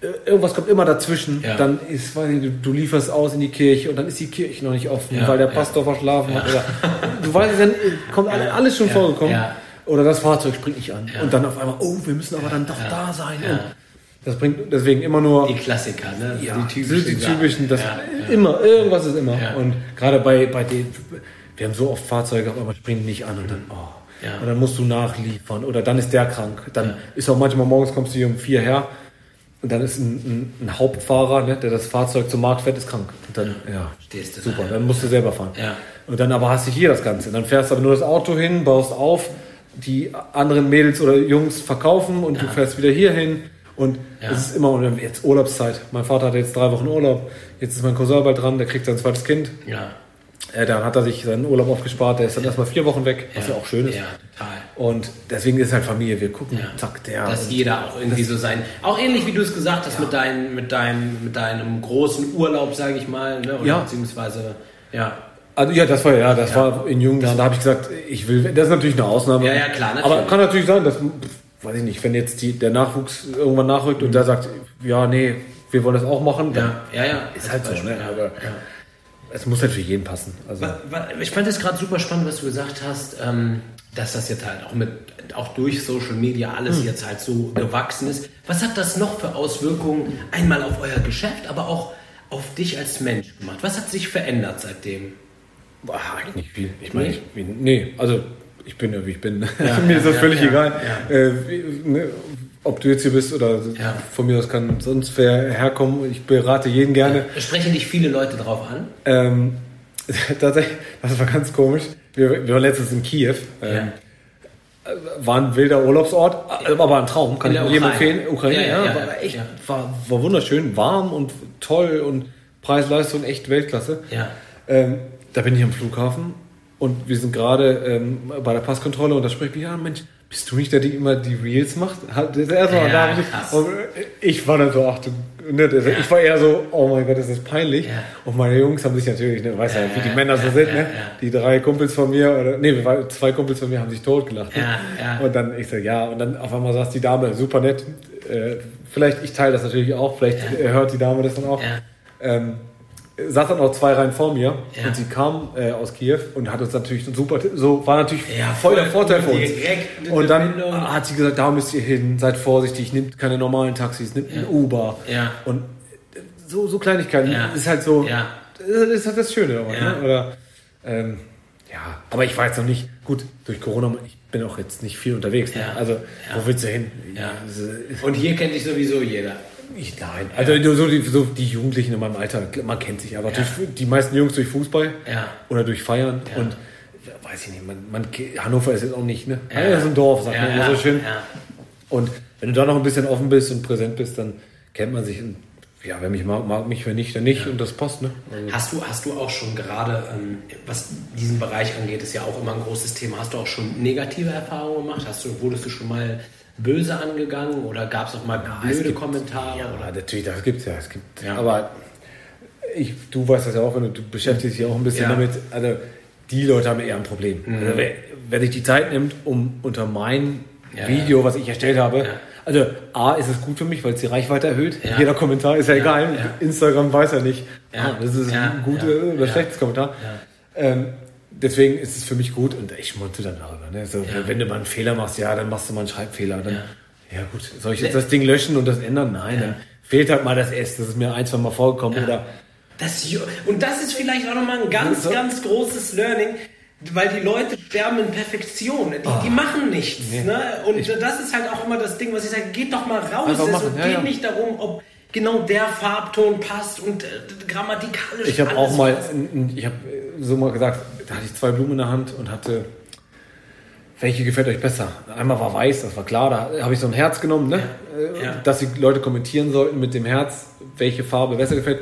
äh, irgendwas kommt immer dazwischen. Ja. Dann ist, weiß nicht, du, lieferst aus in die Kirche und dann ist die Kirche noch nicht offen, ja, weil der Pastor ja. verschlafen hat. Oder, du weißt, dann kommt alles schon vorgekommen. Oder das Fahrzeug springt nicht an. Und dann auf einmal, oh, wir müssen aber dann doch da sein. Das bringt deswegen immer nur. Die Klassiker, ne? Ja, die typischen. Die typischen das ja, ja. immer, irgendwas ist immer. Und gerade bei, bei den, wir haben so oft Fahrzeuge, aber springen nicht an und dann, oh. Ja. Und dann musst du nachliefern oder dann ist der krank. Dann ist auch manchmal morgens kommst du hier um vier her und dann ist ein, ein, ein Hauptfahrer, ne, der das Fahrzeug zum Markt fährt, ist krank. Und dann, ja, Stehst du super, da, dann musst du selber fahren. Ja. Und dann aber hast du hier das Ganze. Dann fährst du aber nur das Auto hin, baust auf, die anderen Mädels oder Jungs verkaufen und du fährst wieder hier hin und ja. es ist immer jetzt Urlaubszeit. Mein Vater hat jetzt drei Wochen Urlaub. Jetzt ist mein Cousin bald dran, der kriegt sein zweites Kind. Ja. Äh, dann hat er sich seinen Urlaub aufgespart. Der ist dann ja. erstmal vier Wochen weg, was ja, ja auch schön ist. Ja, total. Und deswegen ist halt Familie. Wir gucken, zack, der. Dass jeder auch irgendwie so sein. Auch ähnlich wie du es gesagt hast mit, dein, mit, deinem, mit deinem großen Urlaub, sage ich mal. Ne? Oder ja. Beziehungsweise, ja. Also ja, das war ja, das war in jungen Jahren. Da habe ich gesagt, ich will. Das ist natürlich eine Ausnahme. Ja, ja, klar. Natürlich. Aber kann natürlich sein, dass weiß ich nicht, wenn jetzt die, der Nachwuchs irgendwann nachrückt und der sagt, ja, nee, wir wollen das auch machen, ja, ja, ja. ist halt so. Ne? Aber ja. Es muss halt für jeden passen. Also. Ich fand es gerade super spannend, was du gesagt hast, ähm, dass das jetzt halt auch mit auch durch Social Media alles hm. jetzt halt so gewachsen ist. Was hat das noch für Auswirkungen einmal auf euer Geschäft, aber auch auf dich als Mensch gemacht? Was hat sich verändert seitdem? Eigentlich nicht viel. Ich meine, nee? nee, also ich bin ja wie ich bin. Ja, Mir ist das völlig egal. Äh, ne, ob du jetzt hier bist oder von mir aus kann sonst wer herkommen. Ich berate jeden gerne. Sprechen dich viele Leute drauf an? Ähm, tatsächlich, das war ganz komisch. Wir, wir waren letztens in Kiew. Ähm, war ein wilder Urlaubsort, aber ein Traum, kann ich jedem empfehlen. Ukraine, ja, war echt, war, war wunderschön, warm und toll und Preis-Leistung echt Weltklasse. Ja. Ähm, da bin ich am Flughafen und wir sind gerade ähm, bei der Passkontrolle und da spricht mich, ja Mensch, bist du nicht der, der immer die Reels macht? Das erste Mal ja, da. Und ich war dann so, ach du, ne, ja. ich war eher so, oh mein Gott, das ist peinlich. Ja. Und meine Jungs haben sich natürlich, ne, weiß ja, wie die Männer so sind, ne? Die drei Kumpels von mir, oder nee, zwei Kumpels von mir haben sich totgelacht. Ne? Und dann, ich so, ja, und dann auf einmal saß die Dame, super nett, äh, vielleicht, ich teile das natürlich auch, vielleicht hört die Dame das dann auch. Ähm, saß dann auch zwei Reihen vor mir ja. und sie kam äh, aus Kiew und hat uns natürlich super, so war natürlich ja, voll, voll, der Vorteil für uns. Und dann Verbindung. hat sie gesagt, da müsst ihr hin, seid vorsichtig, nimmt keine normalen Taxis, nimmt ja. ein Uber. Ja. Und so, so Kleinigkeiten ist halt so, ist halt das Schöne daran. Ne? Oder, ähm, ja, aber ich war jetzt noch nicht, gut, durch Corona, ich bin auch jetzt nicht viel unterwegs. Ne? Also, wo willst du hin? Und hier kennt dich sowieso jeder. Ich, nein, also ja. so, die, so die Jugendlichen in meinem Alter, man kennt sich aber ja. durch, die meisten Jungs durch Fußball ja. oder durch Feiern und weiß ich nicht, man, man, Hannover ist jetzt auch nicht, ne? Ja. Das ist ein Dorf, sagt man immer so schön. Und wenn du da noch ein bisschen offen bist und präsent bist, dann kennt man sich und ja, wer mich mag, mag mich, wenn nicht, dann nicht und das passt, ne? Also hast du, hast du auch schon gerade, ähm, was diesen Bereich angeht, ist ja auch immer ein großes Thema, hast du auch schon negative Erfahrungen gemacht? Hast du, wurdest du schon mal böse angegangen oder gab es auch mal ja, blöde gibt, Kommentare? Ja, oder? natürlich, das gibt es ja. Es gibt, ja. Aber ich, du weißt das ja auch, wenn du, du beschäftigst dich auch ein bisschen ja. damit. Also die Leute haben eher ein Problem. Mhm. Also, wer, wer, sich die Zeit nimmt, um unter mein Video, was ich erstellt habe, also A ist es gut für mich, weil es die Reichweite erhöht. Jeder Kommentar ist ja, egal. Instagram weiß ja nicht, ah, das ist ein guter oder schlechtes Kommentar. Ähm, deswegen ist es für mich gut und ich schmunze dann darüber. Ne? So, ja. Wenn du mal einen Fehler machst, ja, dann machst du mal einen Schreibfehler. Dann, ja. ja gut, soll ich jetzt das Ding löschen und das ändern? Nein, dann fehlt halt mal das S. Das ist mir ein, zwei Mal vorgekommen. Oder das, und das ist vielleicht auch nochmal ein ganz, so. ganz großes Learning, weil die Leute sterben in Perfektion. Die, oh. die machen nichts. Nee. Ne? Und ich, das ist halt auch immer das Ding, was ich sage, geht doch mal raus. Es ja, geht nicht darum, ob genau der Farbton passt und äh, grammatikalisch. Ich habe auch mal, ich habe so mal gesagt, da hatte ich zwei Blumen in der Hand und hatte, welche gefällt euch besser? Einmal war weiß, das war klar, da habe ich so ein Herz genommen, ne? Ja. Ja. dass die Leute kommentieren sollten mit dem Herz, welche Farbe besser gefällt.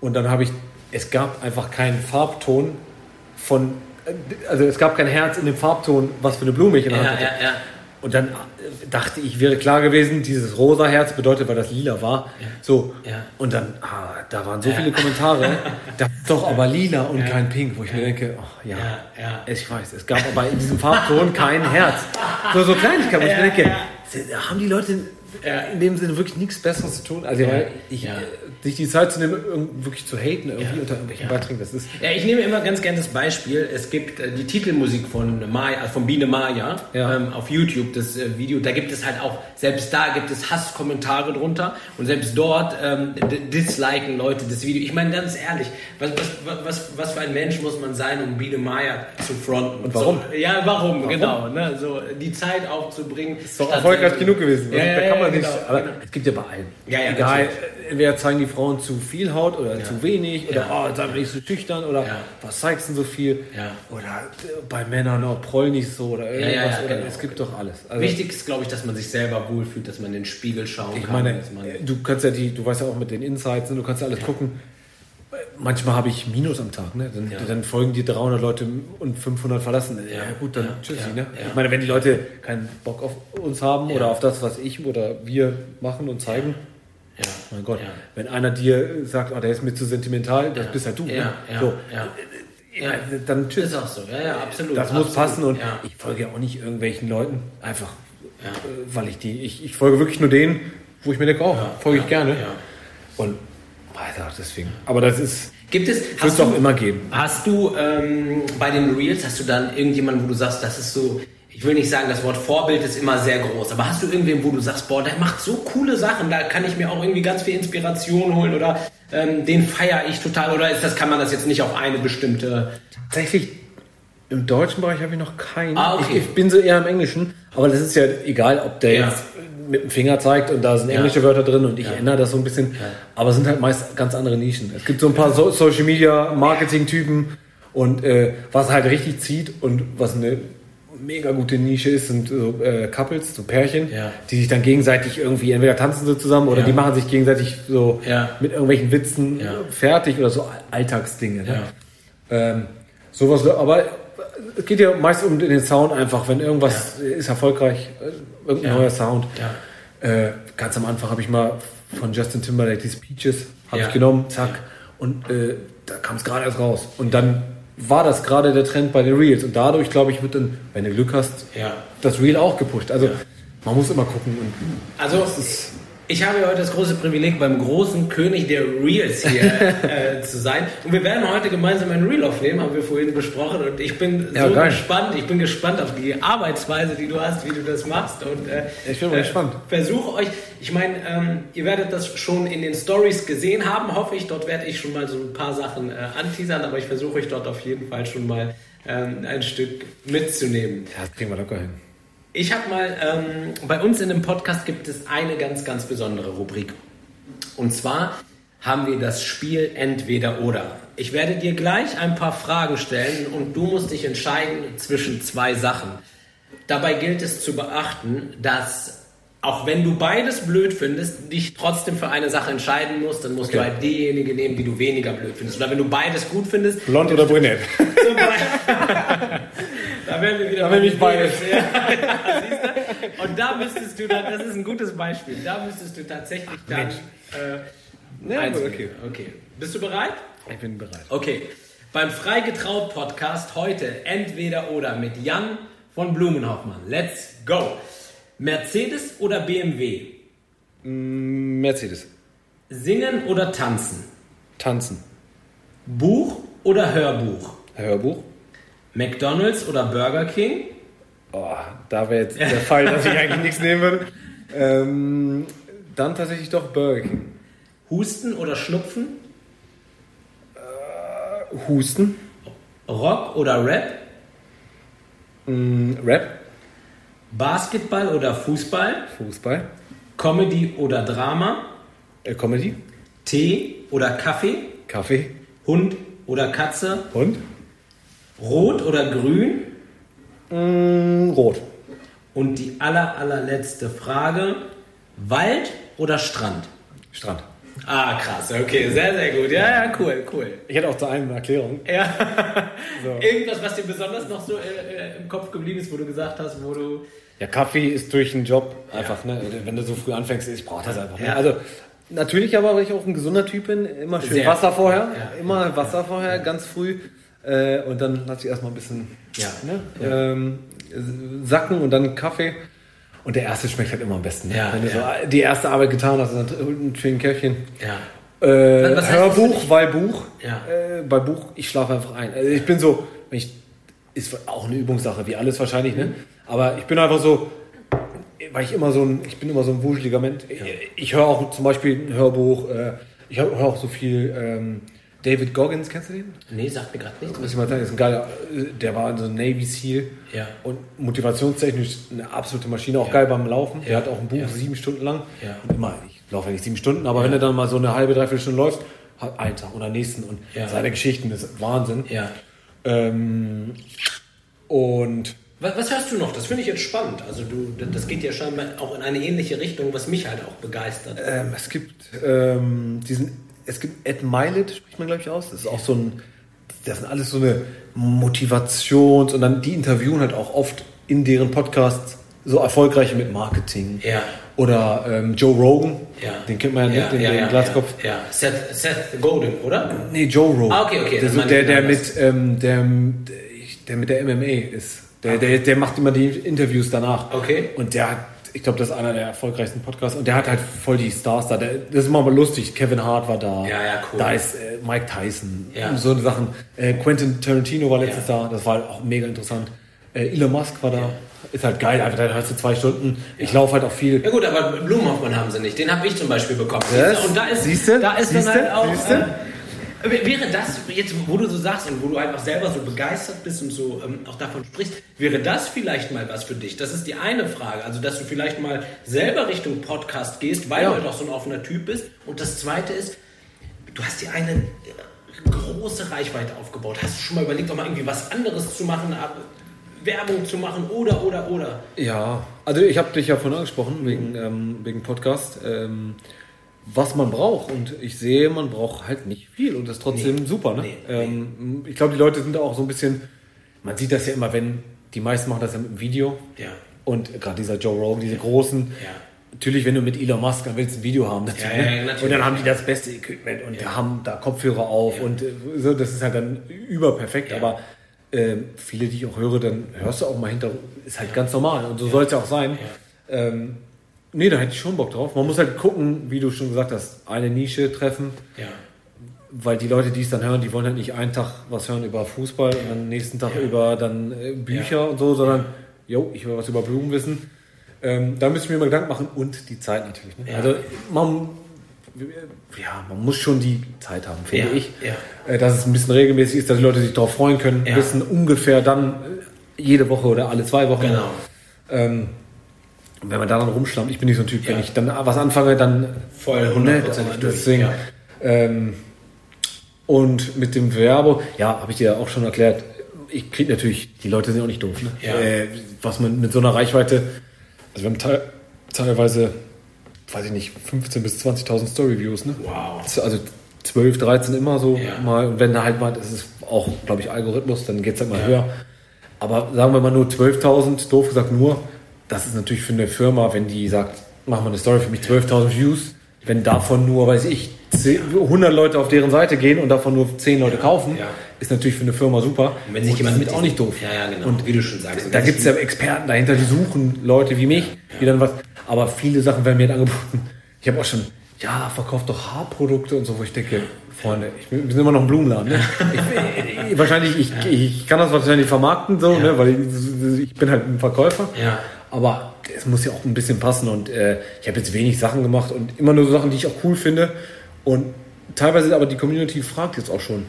Und dann habe ich, es gab einfach keinen Farbton von, also es gab kein Herz in dem Farbton, was für eine Blume ich in der Hand hatte. Und dann äh, dachte ich, wäre klar gewesen, dieses rosa Herz bedeutet, weil das lila war. Ja. So. Ja. Und dann, ah, da waren so ja. viele Kommentare. das ist doch aber lila und kein Pink, wo ich mir denke, oh, ja, ich weiß, es gab aber in diesem Farbton kein Herz. So, so Kleinigkeit, wo ich mir denke, haben die Leute in dem Sinne wirklich nichts Besseres zu tun? Also, ich, sich die Zeit zu nehmen, wirklich zu haten irgendwie ja. unter irgendwelchen ja. Beiträgen. Das ist ja, ich nehme immer ganz gerne das Beispiel. Es gibt äh, die Titelmusik von Maya, von Biene Maya ja. ähm, auf YouTube, das äh, Video. Da gibt es halt auch, selbst da gibt es Hasskommentare drunter und selbst dort ähm, disliken Leute das Video. Ich meine ganz ehrlich, was, was, was, was für ein Mensch muss man sein, um Biene Maya zu fronten? Und warum? So, ja, warum, warum? genau. Ne? So die Zeit aufzubringen. Ist doch erfolgreich genug gewesen. Da kann man nicht. Genau, aber genau. es gibt ja bei allen. Ja, ja, Egal, natürlich. entweder zeigen die Frauen zu viel Haut oder ja. zu wenig oder ja. oh, sei mal nicht so schüchtern oder ja. was zeigst du so viel oder äh, bei Männern oh, Proll nicht so oder irgendwas oder genau. es gibt doch alles. Also, Wichtig ist glaube ich, dass man sich selber wohlfühlt, dass man in den Spiegel schauen ich kann. Meine, du kannst ja die, du weißt ja auch mit den Insights, ne, du kannst ja alles gucken. Manchmal habe ich Minus am Tag, ne? Dann, dann, folgen die 300 Leute und 500 verlassen. Ja, gut, dann tschüssi, ne? Ich meine, wenn die Leute keinen Bock auf uns haben oder auf das, was ich oder wir machen und zeigen, ja. Mein Gott, ja. wenn einer dir sagt, oh, der ist mir zu sentimental, das bist halt du. Ja, ne? so. ja. Dann tschüss. Ist auch so, ja, ja, absolut. Das absolut. muss passen und ich folge ja auch nicht irgendwelchen Leuten, einfach, äh, weil ich die, ich, ich folge wirklich nur denen, wo ich mir denke, oh, folge ich gerne. Und weiter, deswegen. Aber das ist. Gibt es. Wird es auch immer geben. Hast du ähm, bei den Reels, hast du dann irgendjemanden, wo du sagst, das ist so ich will nicht sagen, das Wort Vorbild ist immer sehr groß, aber hast du irgendwen, wo du sagst, boah, der macht so coole Sachen, da kann ich mir auch irgendwie ganz viel Inspiration holen oder ähm, den feiere ich total oder ist das, kann man das jetzt nicht auf eine bestimmte... Tatsächlich, im deutschen Bereich habe ich noch keinen. Ah, okay. ich, ich, bin so eher im Englischen, aber das ist ja egal, ob der ja. jetzt mit dem Finger zeigt und da sind englische ja. Wörter drin und ich ja. ändere das so ein bisschen, aber es sind halt meist ganz andere Nischen. Es gibt so ein paar so Social Media Marketing Typen und äh, was halt richtig zieht und was eine mega gute Nische ist, sind so äh, Couples, so Pärchen, ja. die sich dann gegenseitig irgendwie, entweder tanzen sie zusammen oder ja. die machen sich gegenseitig so ja. mit irgendwelchen Witzen fertig oder so Alltagsdinge. Ne? Ähm, sowas, aber es geht ja meist um den Sound einfach, wenn irgendwas ist erfolgreich, äh, irgendein neuer Sound. Äh, ganz am Anfang habe ich mal von Justin Timberlake diese Peaches habe ich genommen, zack, und äh, da kam es gerade erst raus. Und dann war das gerade der Trend bei den Reels. Und dadurch, glaube ich, wird dann, wenn du Glück hast, ja. das Reel auch gepusht. Also ja. man muss immer gucken. also ich habe heute das große Privileg, beim großen König der Reels hier äh, zu sein. Und wir werden heute gemeinsam ein Reel aufnehmen, haben wir vorhin besprochen. Und ich bin ja, so geil. gespannt. Ich bin gespannt auf die Arbeitsweise, die du hast, wie du das machst. Und äh, ich bin mal äh, gespannt. Versuche euch, ich meine, ähm, ihr werdet das schon in den Stories gesehen haben, hoffe ich. Dort werde ich schon mal so ein paar Sachen äh, anteasern, aber ich versuche euch dort auf jeden Fall schon mal ähm, ein Stück mitzunehmen. Ja, das kriegen wir locker hin. Ich habe mal, ähm, bei uns in dem Podcast gibt es eine ganz, ganz besondere Rubrik. Und zwar haben wir das Spiel Entweder oder. Ich werde dir gleich ein paar Fragen stellen und du musst dich entscheiden zwischen zwei Sachen. Dabei gilt es zu beachten, dass auch wenn du beides blöd findest, dich trotzdem für eine Sache entscheiden musst, dann musst okay. du halt diejenige nehmen, die du weniger blöd findest. Oder wenn du beides gut findest. Blond oder brünett? da werden wir wieder. Da bin ich beides. Ja, Und da müsstest du dann, das ist ein gutes Beispiel, da müsstest du tatsächlich dann. Äh, ja, okay. okay. Bist du bereit? Ich bin bereit. Okay. Beim Freigetraut Podcast heute entweder oder mit Jan von Blumenhoffmann. Let's go! Mercedes oder BMW? Mm, Mercedes. Singen oder tanzen? Tanzen. Buch oder Hörbuch? Hörbuch. McDonald's oder Burger King? Oh, da wäre jetzt der Fall, dass ich eigentlich nichts nehmen würde. Ähm, dann tatsächlich doch Burger King. Husten oder Schnupfen? Äh, Husten. Rock oder Rap? Mm, Rap. Basketball oder Fußball? Fußball. Comedy oder Drama? Äh, Comedy. Tee oder Kaffee? Kaffee. Hund oder Katze? Hund. Rot oder grün? Mm, rot. Und die aller, allerletzte Frage: Wald oder Strand? Strand. Ah, krass, okay, sehr, sehr gut. Ja, ja, cool, cool. Ich hätte auch zu einem eine Erklärung. Ja. So. Irgendwas, was dir besonders noch so äh, äh, im Kopf geblieben ist, wo du gesagt hast, wo du Ja, Kaffee ist durch den Job einfach, ja. ne? Wenn du so früh anfängst, ich brauche das einfach. Ne? Also natürlich aber, weil ich auch ein gesunder Typ bin, immer schön Sehr Wasser vorher, ja. immer Wasser vorher, ganz früh. Äh, und dann lasse ich erstmal ein bisschen ne? ähm, sacken und dann Kaffee. Und der erste schmeckt halt immer am besten. Ne? Wenn du so die erste Arbeit getan hast, dann ein schönes Käffchen. Ja. Äh, Hörbuch, weil Buch. Ja. Äh, bei Buch, ich schlafe einfach ein. Also ich bin so, ich, ist auch eine Übungssache, wie alles wahrscheinlich, ne? Aber ich bin einfach so, weil ich immer so ein, ich bin immer so ein wuscheliger Mensch. Ja. Ich höre auch zum Beispiel ein Hörbuch, äh, ich höre auch so viel ähm, David Goggins, kennst du den? Nee, sagt mir gerade nichts. Muss ich mal sagen, ist ein geiler, der war so ein Navy SEAL ja. und motivationstechnisch eine absolute Maschine, auch ja. geil beim Laufen. Der hat auch ein Buch sieben Stunden lang. Und immer, ich laufe ja nicht sieben Stunden, aber wenn er dann mal so eine halbe, dreiviertel Stunde läuft, hat einen Tag oder nächsten und seine Geschichten ist Wahnsinn. Ja. Ähm, und was, was, hörst du noch? Das finde ich jetzt spannend. Also du, das geht ja scheinbar auch in eine ähnliche Richtung, was mich halt auch begeistert. Ähm, es gibt ähm, diesen, es gibt Ed Milet, spricht man glaube ich aus. Das ist auch so ein, das sind alles so eine Motivations- und dann die interviewen halt auch oft in deren Podcasts so erfolgreiche mit Marketing. Ja. Oder ähm, Joe Rogan, ja. den kennt man ja, nicht, den, ja, den ja, Glaskopf. Ja, Seth, Seth Golden, oder? Nee, Joe Rogan. Ah, okay, okay. Der, der, der, der mit, ähm, der, der mit der MMA ist. Der, der, der macht immer die Interviews danach. Okay. Und der hat, ich glaube, das ist einer der erfolgreichsten Podcasts. Und der hat halt voll die Stars da. Der, das ist immer mal lustig. Kevin Hart war da. Ja, ja, cool. Da ist äh, Mike Tyson. Ja. So Sachen. Äh, Quentin Tarantino war letztes ja. Jahr. Das war auch mega interessant. Äh, Elon Musk war da. Ja. Ist halt geil, einfach da hast du zwei Stunden. Ja. Ich laufe halt auch viel. Ja gut, aber Blumenhoffmann haben sie nicht. Den habe ich zum Beispiel bekommen. Yes. Und da ist, Siehste? da ist Siehste? dann halt auch. Siehste? Äh, wäre das, jetzt wo du so sagst und wo du auch selber so begeistert bist und so ähm, auch davon sprichst, wäre das vielleicht mal was für dich? Das ist die eine Frage. Also, dass du vielleicht mal selber Richtung Podcast gehst, weil ja. du halt auch so ein offener Typ bist. Und das zweite ist, du hast dir eine große Reichweite aufgebaut. Hast du schon mal überlegt, auch mal irgendwie was anderes zu machen? Werbung zu machen oder, oder, oder? Ja, also ich habe dich ja vorhin angesprochen wegen, ähm, wegen Podcast, ähm, was man braucht. Und ich sehe, man braucht halt nicht viel und das ist trotzdem nee, super. Ne? Nee, ähm, ich glaube, die Leute sind auch so ein bisschen, man sieht das ja immer, wenn die meisten machen das ja mit dem Video. Ja. Und gerade dieser Joe Rogan, diese großen. Ja. Natürlich, wenn du mit Elon Musk dann willst ein Video haben. Dazu, ja, ja, und dann haben die das beste Equipment und haben da Kopfhörer auf und äh, so, das ist halt dann überperfekt. Aber ähm, viele, die ich auch höre, dann hörst du auch mal hinter, ist halt ganz normal und so soll es ja auch sein. Ähm, nee, da hätte ich schon Bock drauf. Man muss halt gucken, wie du schon gesagt hast, eine Nische treffen. Ja. Weil die Leute, die es dann hören, die wollen halt nicht einen Tag was hören über Fußball und dann nächsten Tag über dann äh, Bücher und so, sondern, jo, ich will was über Blumen wissen. Ähm, da müssen wir mal Gedanken machen und die Zeit natürlich. Ne? Also man ja, man muss schon die Zeit haben, finde ja, ich. Ja. Äh, dass es ein bisschen regelmäßig ist, dass die Leute sich darauf freuen können, ja. wissen ungefähr dann äh, jede Woche oder alle zwei Wochen. Genau. Ähm, wenn man da dann rumschlammt, ich bin nicht so ein Typ, wenn ich dann was anfange, dann voll 100% ne, deswegen. Ähm, und mit dem Werbe, ja, habe ich dir auch schon erklärt, ich kriege natürlich, die Leute sind auch nicht doof, ne? Äh, was man mit so einer Reichweite, also wir haben te teilweise weiß ich nicht, 15.000 bis 20.000 Story-Views. Ne? Wow. Also 12, 13 immer so ja. mal. Und wenn da halt mal, das ist auch, glaube ich, Algorithmus, dann geht es halt mal ja. höher. Aber sagen wir mal nur 12.000, doof gesagt nur, das ist natürlich für eine Firma, wenn die sagt, mach mal eine Story für mich, 12.000 Views, wenn davon nur, weiß ich, 100 Leute auf deren Seite gehen und davon nur 10 Leute ja, kaufen, ja. ist natürlich für eine Firma super. Und wenn sich jemand mit auch nicht doof. Ja, ja, genau. Und wie du schon sagst. Da gibt es ja Experten dahinter, die suchen Leute wie mich, die dann was. Aber viele Sachen werden mir halt angeboten. Ich habe auch schon, ja, verkauft doch Haarprodukte und so, wo ich denke, Freunde, ich bin, wir sind immer noch ein Blumenladen. Ne? Ich, wahrscheinlich, ich, ich kann das wahrscheinlich vermarkten, so, ne? weil ich, ich bin halt ein Verkäufer. Ja. Aber es muss ja auch ein bisschen passen und äh, ich habe jetzt wenig Sachen gemacht und immer nur so Sachen, die ich auch cool finde. Und teilweise aber die Community fragt jetzt auch schon.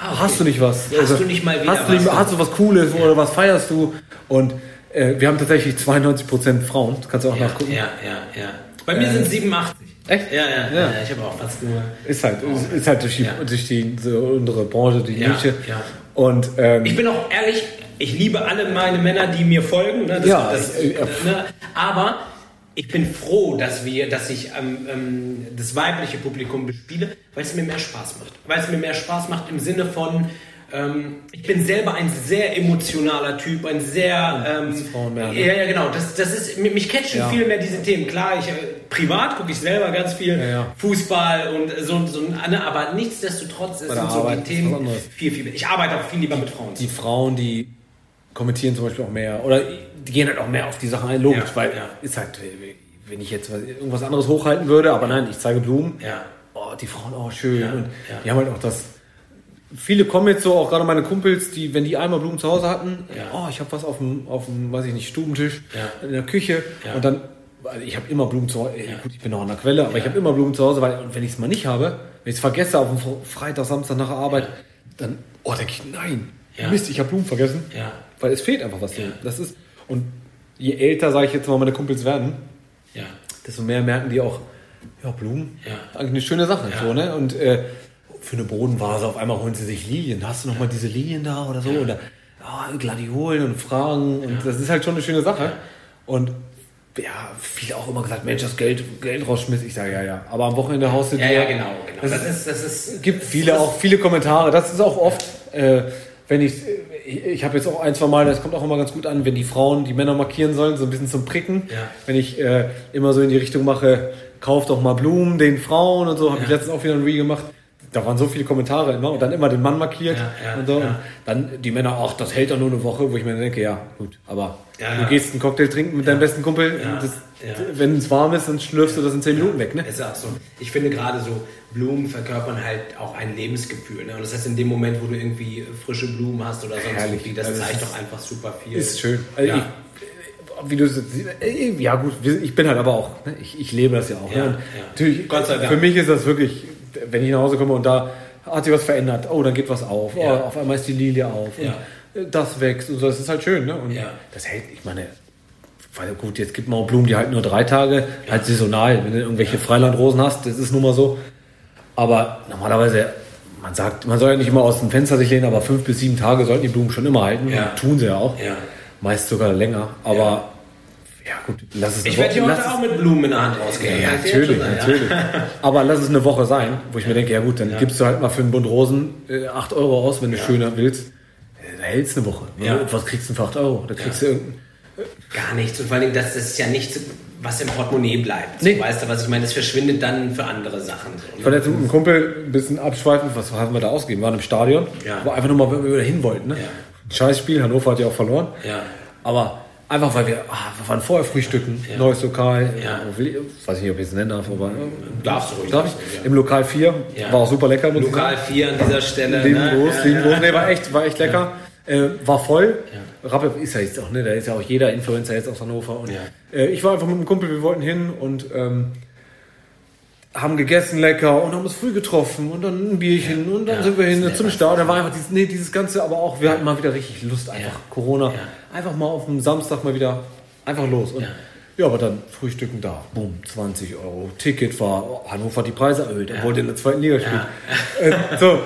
Ah, okay. Hast du nicht was? Hast also, du nicht mal wieder hast du, nicht, hast du was Cooles ja. oder was feierst du? Und äh, wir haben tatsächlich 92% Frauen. Das kannst du auch ja, nachgucken. Ja, ja, ja. Bei mir äh, sind 87. Echt? Ja, ja, ja. ja. Ich habe auch fast nur. Ist halt, ist, ist halt durch, die, durch die, so unsere Branche, die Nische. Ja. Und, ähm, ich bin auch ehrlich, ich liebe alle meine Männer, die mir folgen. Ne? Das, ja, das, ich, äh, ne? Aber ich bin froh, dass wir, dass ich ähm, ähm, das weibliche Publikum bespiele, weil es mir mehr Spaß macht. Weil es mir mehr Spaß macht im Sinne von, Ähm, ich bin selber ein sehr emotionaler Typ, ein sehr. Ähm, Frauen mehr, ne? Ja, ja, genau. Das, das ist, mich catchen ja. viel mehr diese Themen. Klar, ich, äh, privat gucke ich selber ganz viel ja, ja. Fußball und so, so ne, aber nichtsdestotrotz sind so die Themen viel, viel. Ich arbeite auch viel lieber mit Frauen. Die Frauen, die kommentieren zum Beispiel auch mehr oder die gehen halt auch mehr auf die Sachen ein, logisch, weil ist halt, wenn ich jetzt irgendwas anderes hochhalten würde, aber nein, ich zeige Blumen. Ja. Oh, die Frauen, oh, schön. und die haben halt auch das viele kommen jetzt so, auch gerade meine Kumpels, die, wenn die einmal Blumen zu Hause hatten, ja. oh, ich habe was auf dem, auf dem, weiß ich nicht, Stubentisch, ja. in der Küche ja. und dann, ich habe immer Blumen zu Hause, gut, ich bin noch an der Quelle, aber ich habe immer Blumen zu Hause, weil, und wenn ich es mal nicht habe, wenn ich es vergesse auf dem Freitag, Samstag nach der Arbeit, dann, oh, denke ich, nein, Mist, ich habe Blumen vergessen, weil es fehlt einfach was. So. Das ist, und je älter, sage ich jetzt mal, meine Kumpels werden, desto mehr merken die auch, ja, Blumen, eigentlich eine schöne Sache, so, ne, und, äh, für eine Bodenvase, auf einmal holen sie sich Lilien. Hast du noch mal diese Lilien da oder so? Ja. Oder oh, Gladiolen und Fragen. Und ja. das ist halt schon eine schöne Sache. Ja. Und ja, viele auch immer gesagt, Mensch, das Geld, Geld rausschmiss. Ich sage, ja, ja. Aber am Wochenende haust du dir. Ja, ja, genau. genau. Das, das, ist, das ist, gibt viele auch viele Kommentare. Das ist auch oft, äh, wenn ich, ich, ich habe jetzt auch ein, zwei Mal, das kommt auch immer ganz gut an, wenn die Frauen die Männer markieren sollen, so ein bisschen zum Pricken. Ja. Wenn ich äh, immer so in die Richtung mache, kauft doch mal Blumen den Frauen und so, habe ich letztens auch wieder ein Reel gemacht da waren so viele Kommentare immer und dann immer den Mann markiert ja, ja, und so. Ja. Und dann die Männer, ach, das hält doch nur eine Woche, wo ich mir denke, ja, gut, aber du gehst einen Cocktail trinken mit deinem besten Kumpel, das, wenn es warm ist, dann schlürfst du das in zehn Minuten weg, ne? Ist auch so. Ich finde gerade so, Blumen verkörpern halt auch ein Lebensgefühl, ne? Und das heißt, in dem Moment, wo du irgendwie frische Blumen hast oder sonst irgendwie, das also zeigt doch einfach super viel. Ist schön. Also ich, wie du ja gut, ich bin halt aber auch, ne? ich, ich lebe das ja auch. Ne? Natürlich, Gott sei Dank. Für mich ist das wirklich wenn ich nach Hause komme und da hat sich was verändert, oh, dann geht was auf, oh, auf einmal ist die Lilie auf, ja. das wächst und so, das ist halt schön, ne? Und ja. das hält, ich meine, weil gut, jetzt gibt man auch Blumen, die halten nur drei Tage, ja. halt saisonal, wenn du irgendwelche Freilandrosen hast, das ist nun mal so. Aber normalerweise, man sagt, man soll ja nicht immer aus dem Fenster sich lehnen, aber fünf bis sieben Tage sollten die Blumen schon immer halten, ja. tun sie ja auch. Meist sogar länger, aber ja, gut, lass es Ich werde hier heute auch mit Blumen in der Hand rausgehen. Ja, natürlich, sein, natürlich. Ja. Aber lass es eine Woche sein, wo ich mir denke, ja gut, dann ja. gibst du halt mal für einen Bund Rosen äh, 8 Euro aus, wenn du ja. schöner willst. Äh, da hältst du eine Woche. Ja. Was kriegst du für 8 Euro? Da kriegst du irgendein. Gar nichts. Und vor allem, das, das ist ja nichts, was im Portemonnaie bleibt. Nee. So, weißt du, was ich meine? Das verschwindet dann für andere Sachen. Ich war jetzt mit einem Kumpel ein bisschen abschweifend. Was haben wir da ausgegeben? Wir waren im Stadion. Ja. Aber einfach nur mal, wenn wir wieder hin wollten. Ne? Ja. Scheiß Spiel. Hannover hat ja auch verloren. Ja. Aber Einfach weil wir, ah, wir waren vorher frühstücken, ja. neues Lokal, ja. weiß nicht, ob ich es nennen darf, aber darfst du ruhig. Darf ich? Ja. Im Lokal 4, war auch super lecker. Lokal 4 an dieser Stelle. Lieben ne? groß, lieben groß. Nee, war echt, war echt lecker. Äh, war voll. Rappe ist ja jetzt auch, ne? Da ist ja auch jeder Influencer jetzt aus Hannover. Und, äh, ich war einfach mit einem Kumpel, wir wollten hin und ähm, haben gegessen lecker und haben uns früh getroffen und dann ein Bierchen ja, und dann ja, sind wir hin zum Start. Da war einfach dieses, nee, dieses Ganze, aber auch, wir hatten mal wieder richtig Lust, einfach. Corona. Einfach mal auf dem Samstag mal wieder einfach los. Und ja, aber dann Frühstücken da, boom, 20 Euro. Ticket war, oh, Hannover hat die Preise erhöht, er wollte in der zweiten Liga spielen. Äh, so,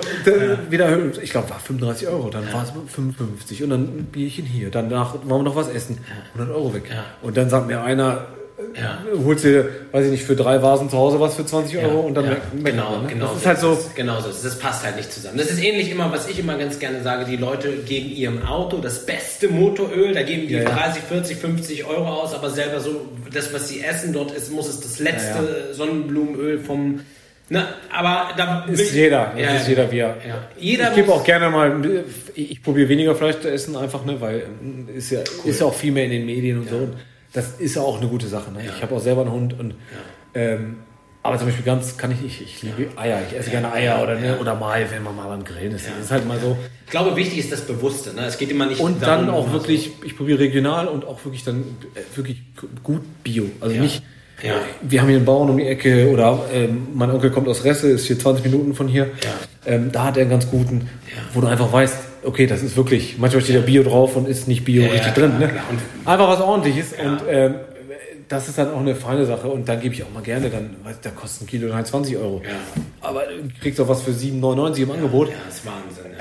wieder erhöht, ich glaube, war 35 Euro, dann war es 55 und dann ein Bierchen hier. Danach wollen wir noch was essen, 100 Euro weg. Und dann sagt mir einer, ja. holst dir, weiß ich nicht, für drei Vasen zu Hause was für 20 Euro ja, und dann ja, genau, ne? genau. Das ist halt so. Genau so. Das passt halt nicht zusammen. Das ist ähnlich immer, was ich immer ganz gerne sage, die Leute geben ihrem Auto das beste Motoröl, da geben die ja, 30, 40, 50 Euro aus, aber selber so, das, was sie essen dort ist, muss es das letzte Sonnenblumenöl vom na, aber da ist jeder, ja, ist jeder wie er. Ja. Jeder ich gebe auch gerne mal, ich, ich probiere weniger Fleisch zu essen, einfach, ne, weil ist ja, cool. ist ja auch viel mehr in den Medien und ja. so das ist ja auch eine gute Sache. Ne? Ja. Ich habe auch selber einen Hund und ähm, aber zum Beispiel ganz kann ich nicht. Ich liebe Eier. Ich esse gerne Eier oder, ne, oder mal, wenn man mal beim Grillen ist. Das ist halt mal so. Ich glaube, wichtig ist das Bewusste. Ne? Es geht immer nicht Und darum, dann auch wirklich, ich probiere regional und auch wirklich dann äh, wirklich gut Bio. Also ja. nicht. Ja. Wir haben hier einen Bauern um die Ecke oder ähm, mein Onkel kommt aus Resse, ist hier 20 Minuten von hier. Ja. Ähm, da hat er einen ganz guten, wo du einfach weißt, okay, das ist wirklich, manchmal steht ja Bio drauf und ist nicht Bio ja, richtig ja, drin. Ne? Einfach was ordentliches ja. und ähm, das ist dann auch eine feine Sache und dann gebe ich auch mal gerne, dann, weil da kostet ein Kilo dann halt 20 Euro. Aber du kriegst auch was für 7,99 im Angebot. Ja, das ist Wahnsinn.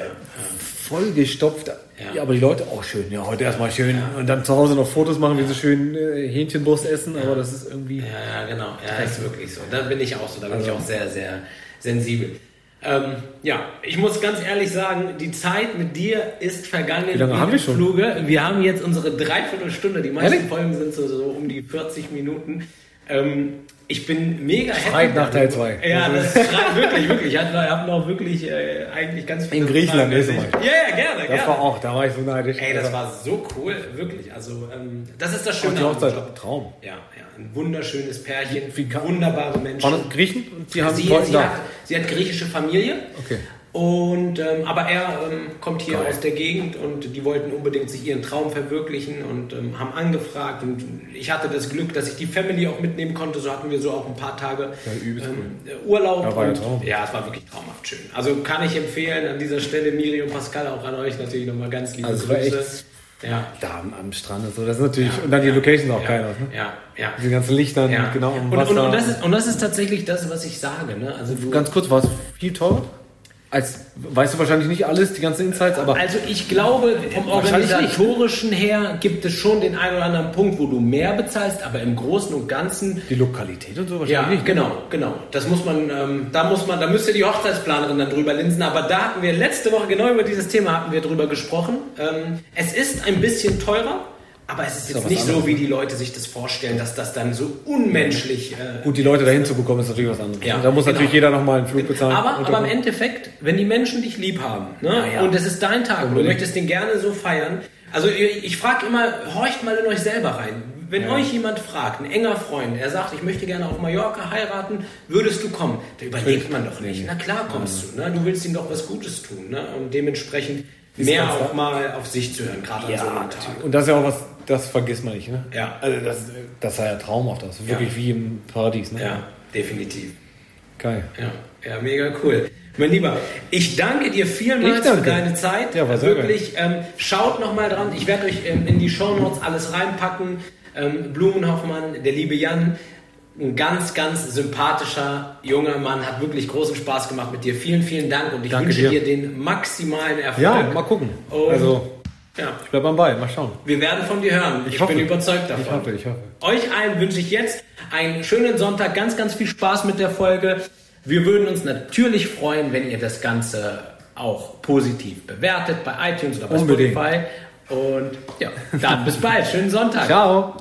Voll gestopft. Ja. aber die Leute auch schön. Ja, heute erstmal schön und dann zu Hause noch Fotos machen, wie sie schön äh, Hähnchenbrust essen, aber das ist irgendwie. Ja, ja, genau. Ja, ist wirklich so. Da bin ich auch so. Da bin also, ich auch sehr, sehr sensibel. Ähm, ja, ich muss ganz ehrlich sagen, die Zeit mit dir ist vergangen. Wie lange haben wir schon? Fluge. Wir haben jetzt unsere Dreiviertelstunde. Die meisten? Folgen sind so, so um die 40 Minuten. Ähm, ich bin mega happy. Schreit nach Teil 2. Ja, das schreit wirklich, wirklich. Ich habe noch wirklich äh, eigentlich ganz viel. In Griechenland nächstes Mal. Ja, ja, gerne. Das gerne. war auch, da war ich so neidisch. Ey, das war so cool, wirklich. Also, ähm, das ist das Schöne. Und die Hochzeit, Traum. Ja, ja. Ein wunderschönes Pärchen, wunderbare Menschen. Waren das Griechen? Und die haben sie, sie, hat, sie hat griechische Familie. Okay. Und, ähm, aber er ähm, kommt hier Geil. aus der Gegend und die wollten unbedingt sich ihren Traum verwirklichen und ähm, haben angefragt. Und ich hatte das Glück, dass ich die Family auch mitnehmen konnte. So hatten wir so auch ein paar Tage ja, ähm, Urlaub. Ja, war ja, Traum. ja, es war wirklich traumhaft schön. Also kann ich empfehlen an dieser Stelle Miri und Pascal auch an euch natürlich nochmal ganz liebe also Grüße. Ja. Da am, Strand und so. Das ist natürlich, ja, und dann die Location auch ja, keiner. Ne? Ja, ja. Die ganzen Lichter, genau um und, und, und, das ist, und das ist tatsächlich das, was ich sage. Ne? Also du, Ganz kurz, war es viel teurer? Als, weißt du wahrscheinlich nicht alles, die ganzen Insights, aber. Also ich glaube, vom organisatorischen her gibt es schon den einen oder anderen Punkt, wo du mehr bezahlst, aber im Großen und Ganzen. Die Lokalität und so wahrscheinlich ja, nicht. Ne? Genau, genau. Das muss man, ähm, da muss man, da müsste die Hochzeitsplanerin dann drüber linsen, aber da hatten wir letzte Woche genau über dieses Thema hatten wir drüber gesprochen. Ähm, es ist ein bisschen teurer. Aber es ist jetzt nicht so, wie die Leute sich das vorstellen, dass das dann so unmenschlich. Äh, Gut, die Leute dahin zu bekommen, ist natürlich was anderes. Ja, da muss genau. natürlich jeder nochmal einen Flug bezahlen. Aber, aber im Endeffekt, wenn die Menschen dich lieb haben ne, ja, ja. und es ist dein Tag und du möchtest den gerne so feiern. Also ich, ich frage immer, horcht mal in euch selber rein. Wenn euch jemand fragt, ein enger Freund, er sagt, ich möchte gerne auf Mallorca heiraten, würdest du kommen? Da überlegt man doch nicht. Na klar kommst du. Ne? Du willst ihm doch was Gutes tun. Ne? Und dementsprechend mehr auch mal auf sich zu hören, gerade an so einem Tag. Und das ist ja auch was, das vergisst man nicht, ne? Ja. Also das, das war ja traumhaft aus. Wirklich ja. wie im Paradies, ne? Ja, definitiv. Geil. Ja, ja mega cool. Mein Lieber, ich danke dir vielmals danke. für deine Zeit. Ja, war sehr Wirklich, ähm, schaut nochmal dran. Ich werde euch ähm, in die Show Notes alles reinpacken. Ähm, Blumenhoffmann, der liebe Jan, ein ganz, ganz sympathischer junger Mann, hat wirklich großen Spaß gemacht mit dir. Vielen, vielen Dank und ich Danke wünsche dir. dir. den maximalen Erfolg. Ja, mal gucken. Und also, ja. ich bleibe am Ball, mal schauen. Wir werden von dir hören. Ich, ich bin überzeugt davon. Ich hoffe, ich hoffe. Euch allen wünsche ich jetzt einen schönen Sonntag, ganz, ganz viel Spaß mit der Folge. Wir würden uns natürlich freuen, wenn ihr das Ganze auch positiv bewertet bei iTunes oder bei Unbedingt. Spotify. Und ja, dann bis bald. Schönen Sonntag. Ciao.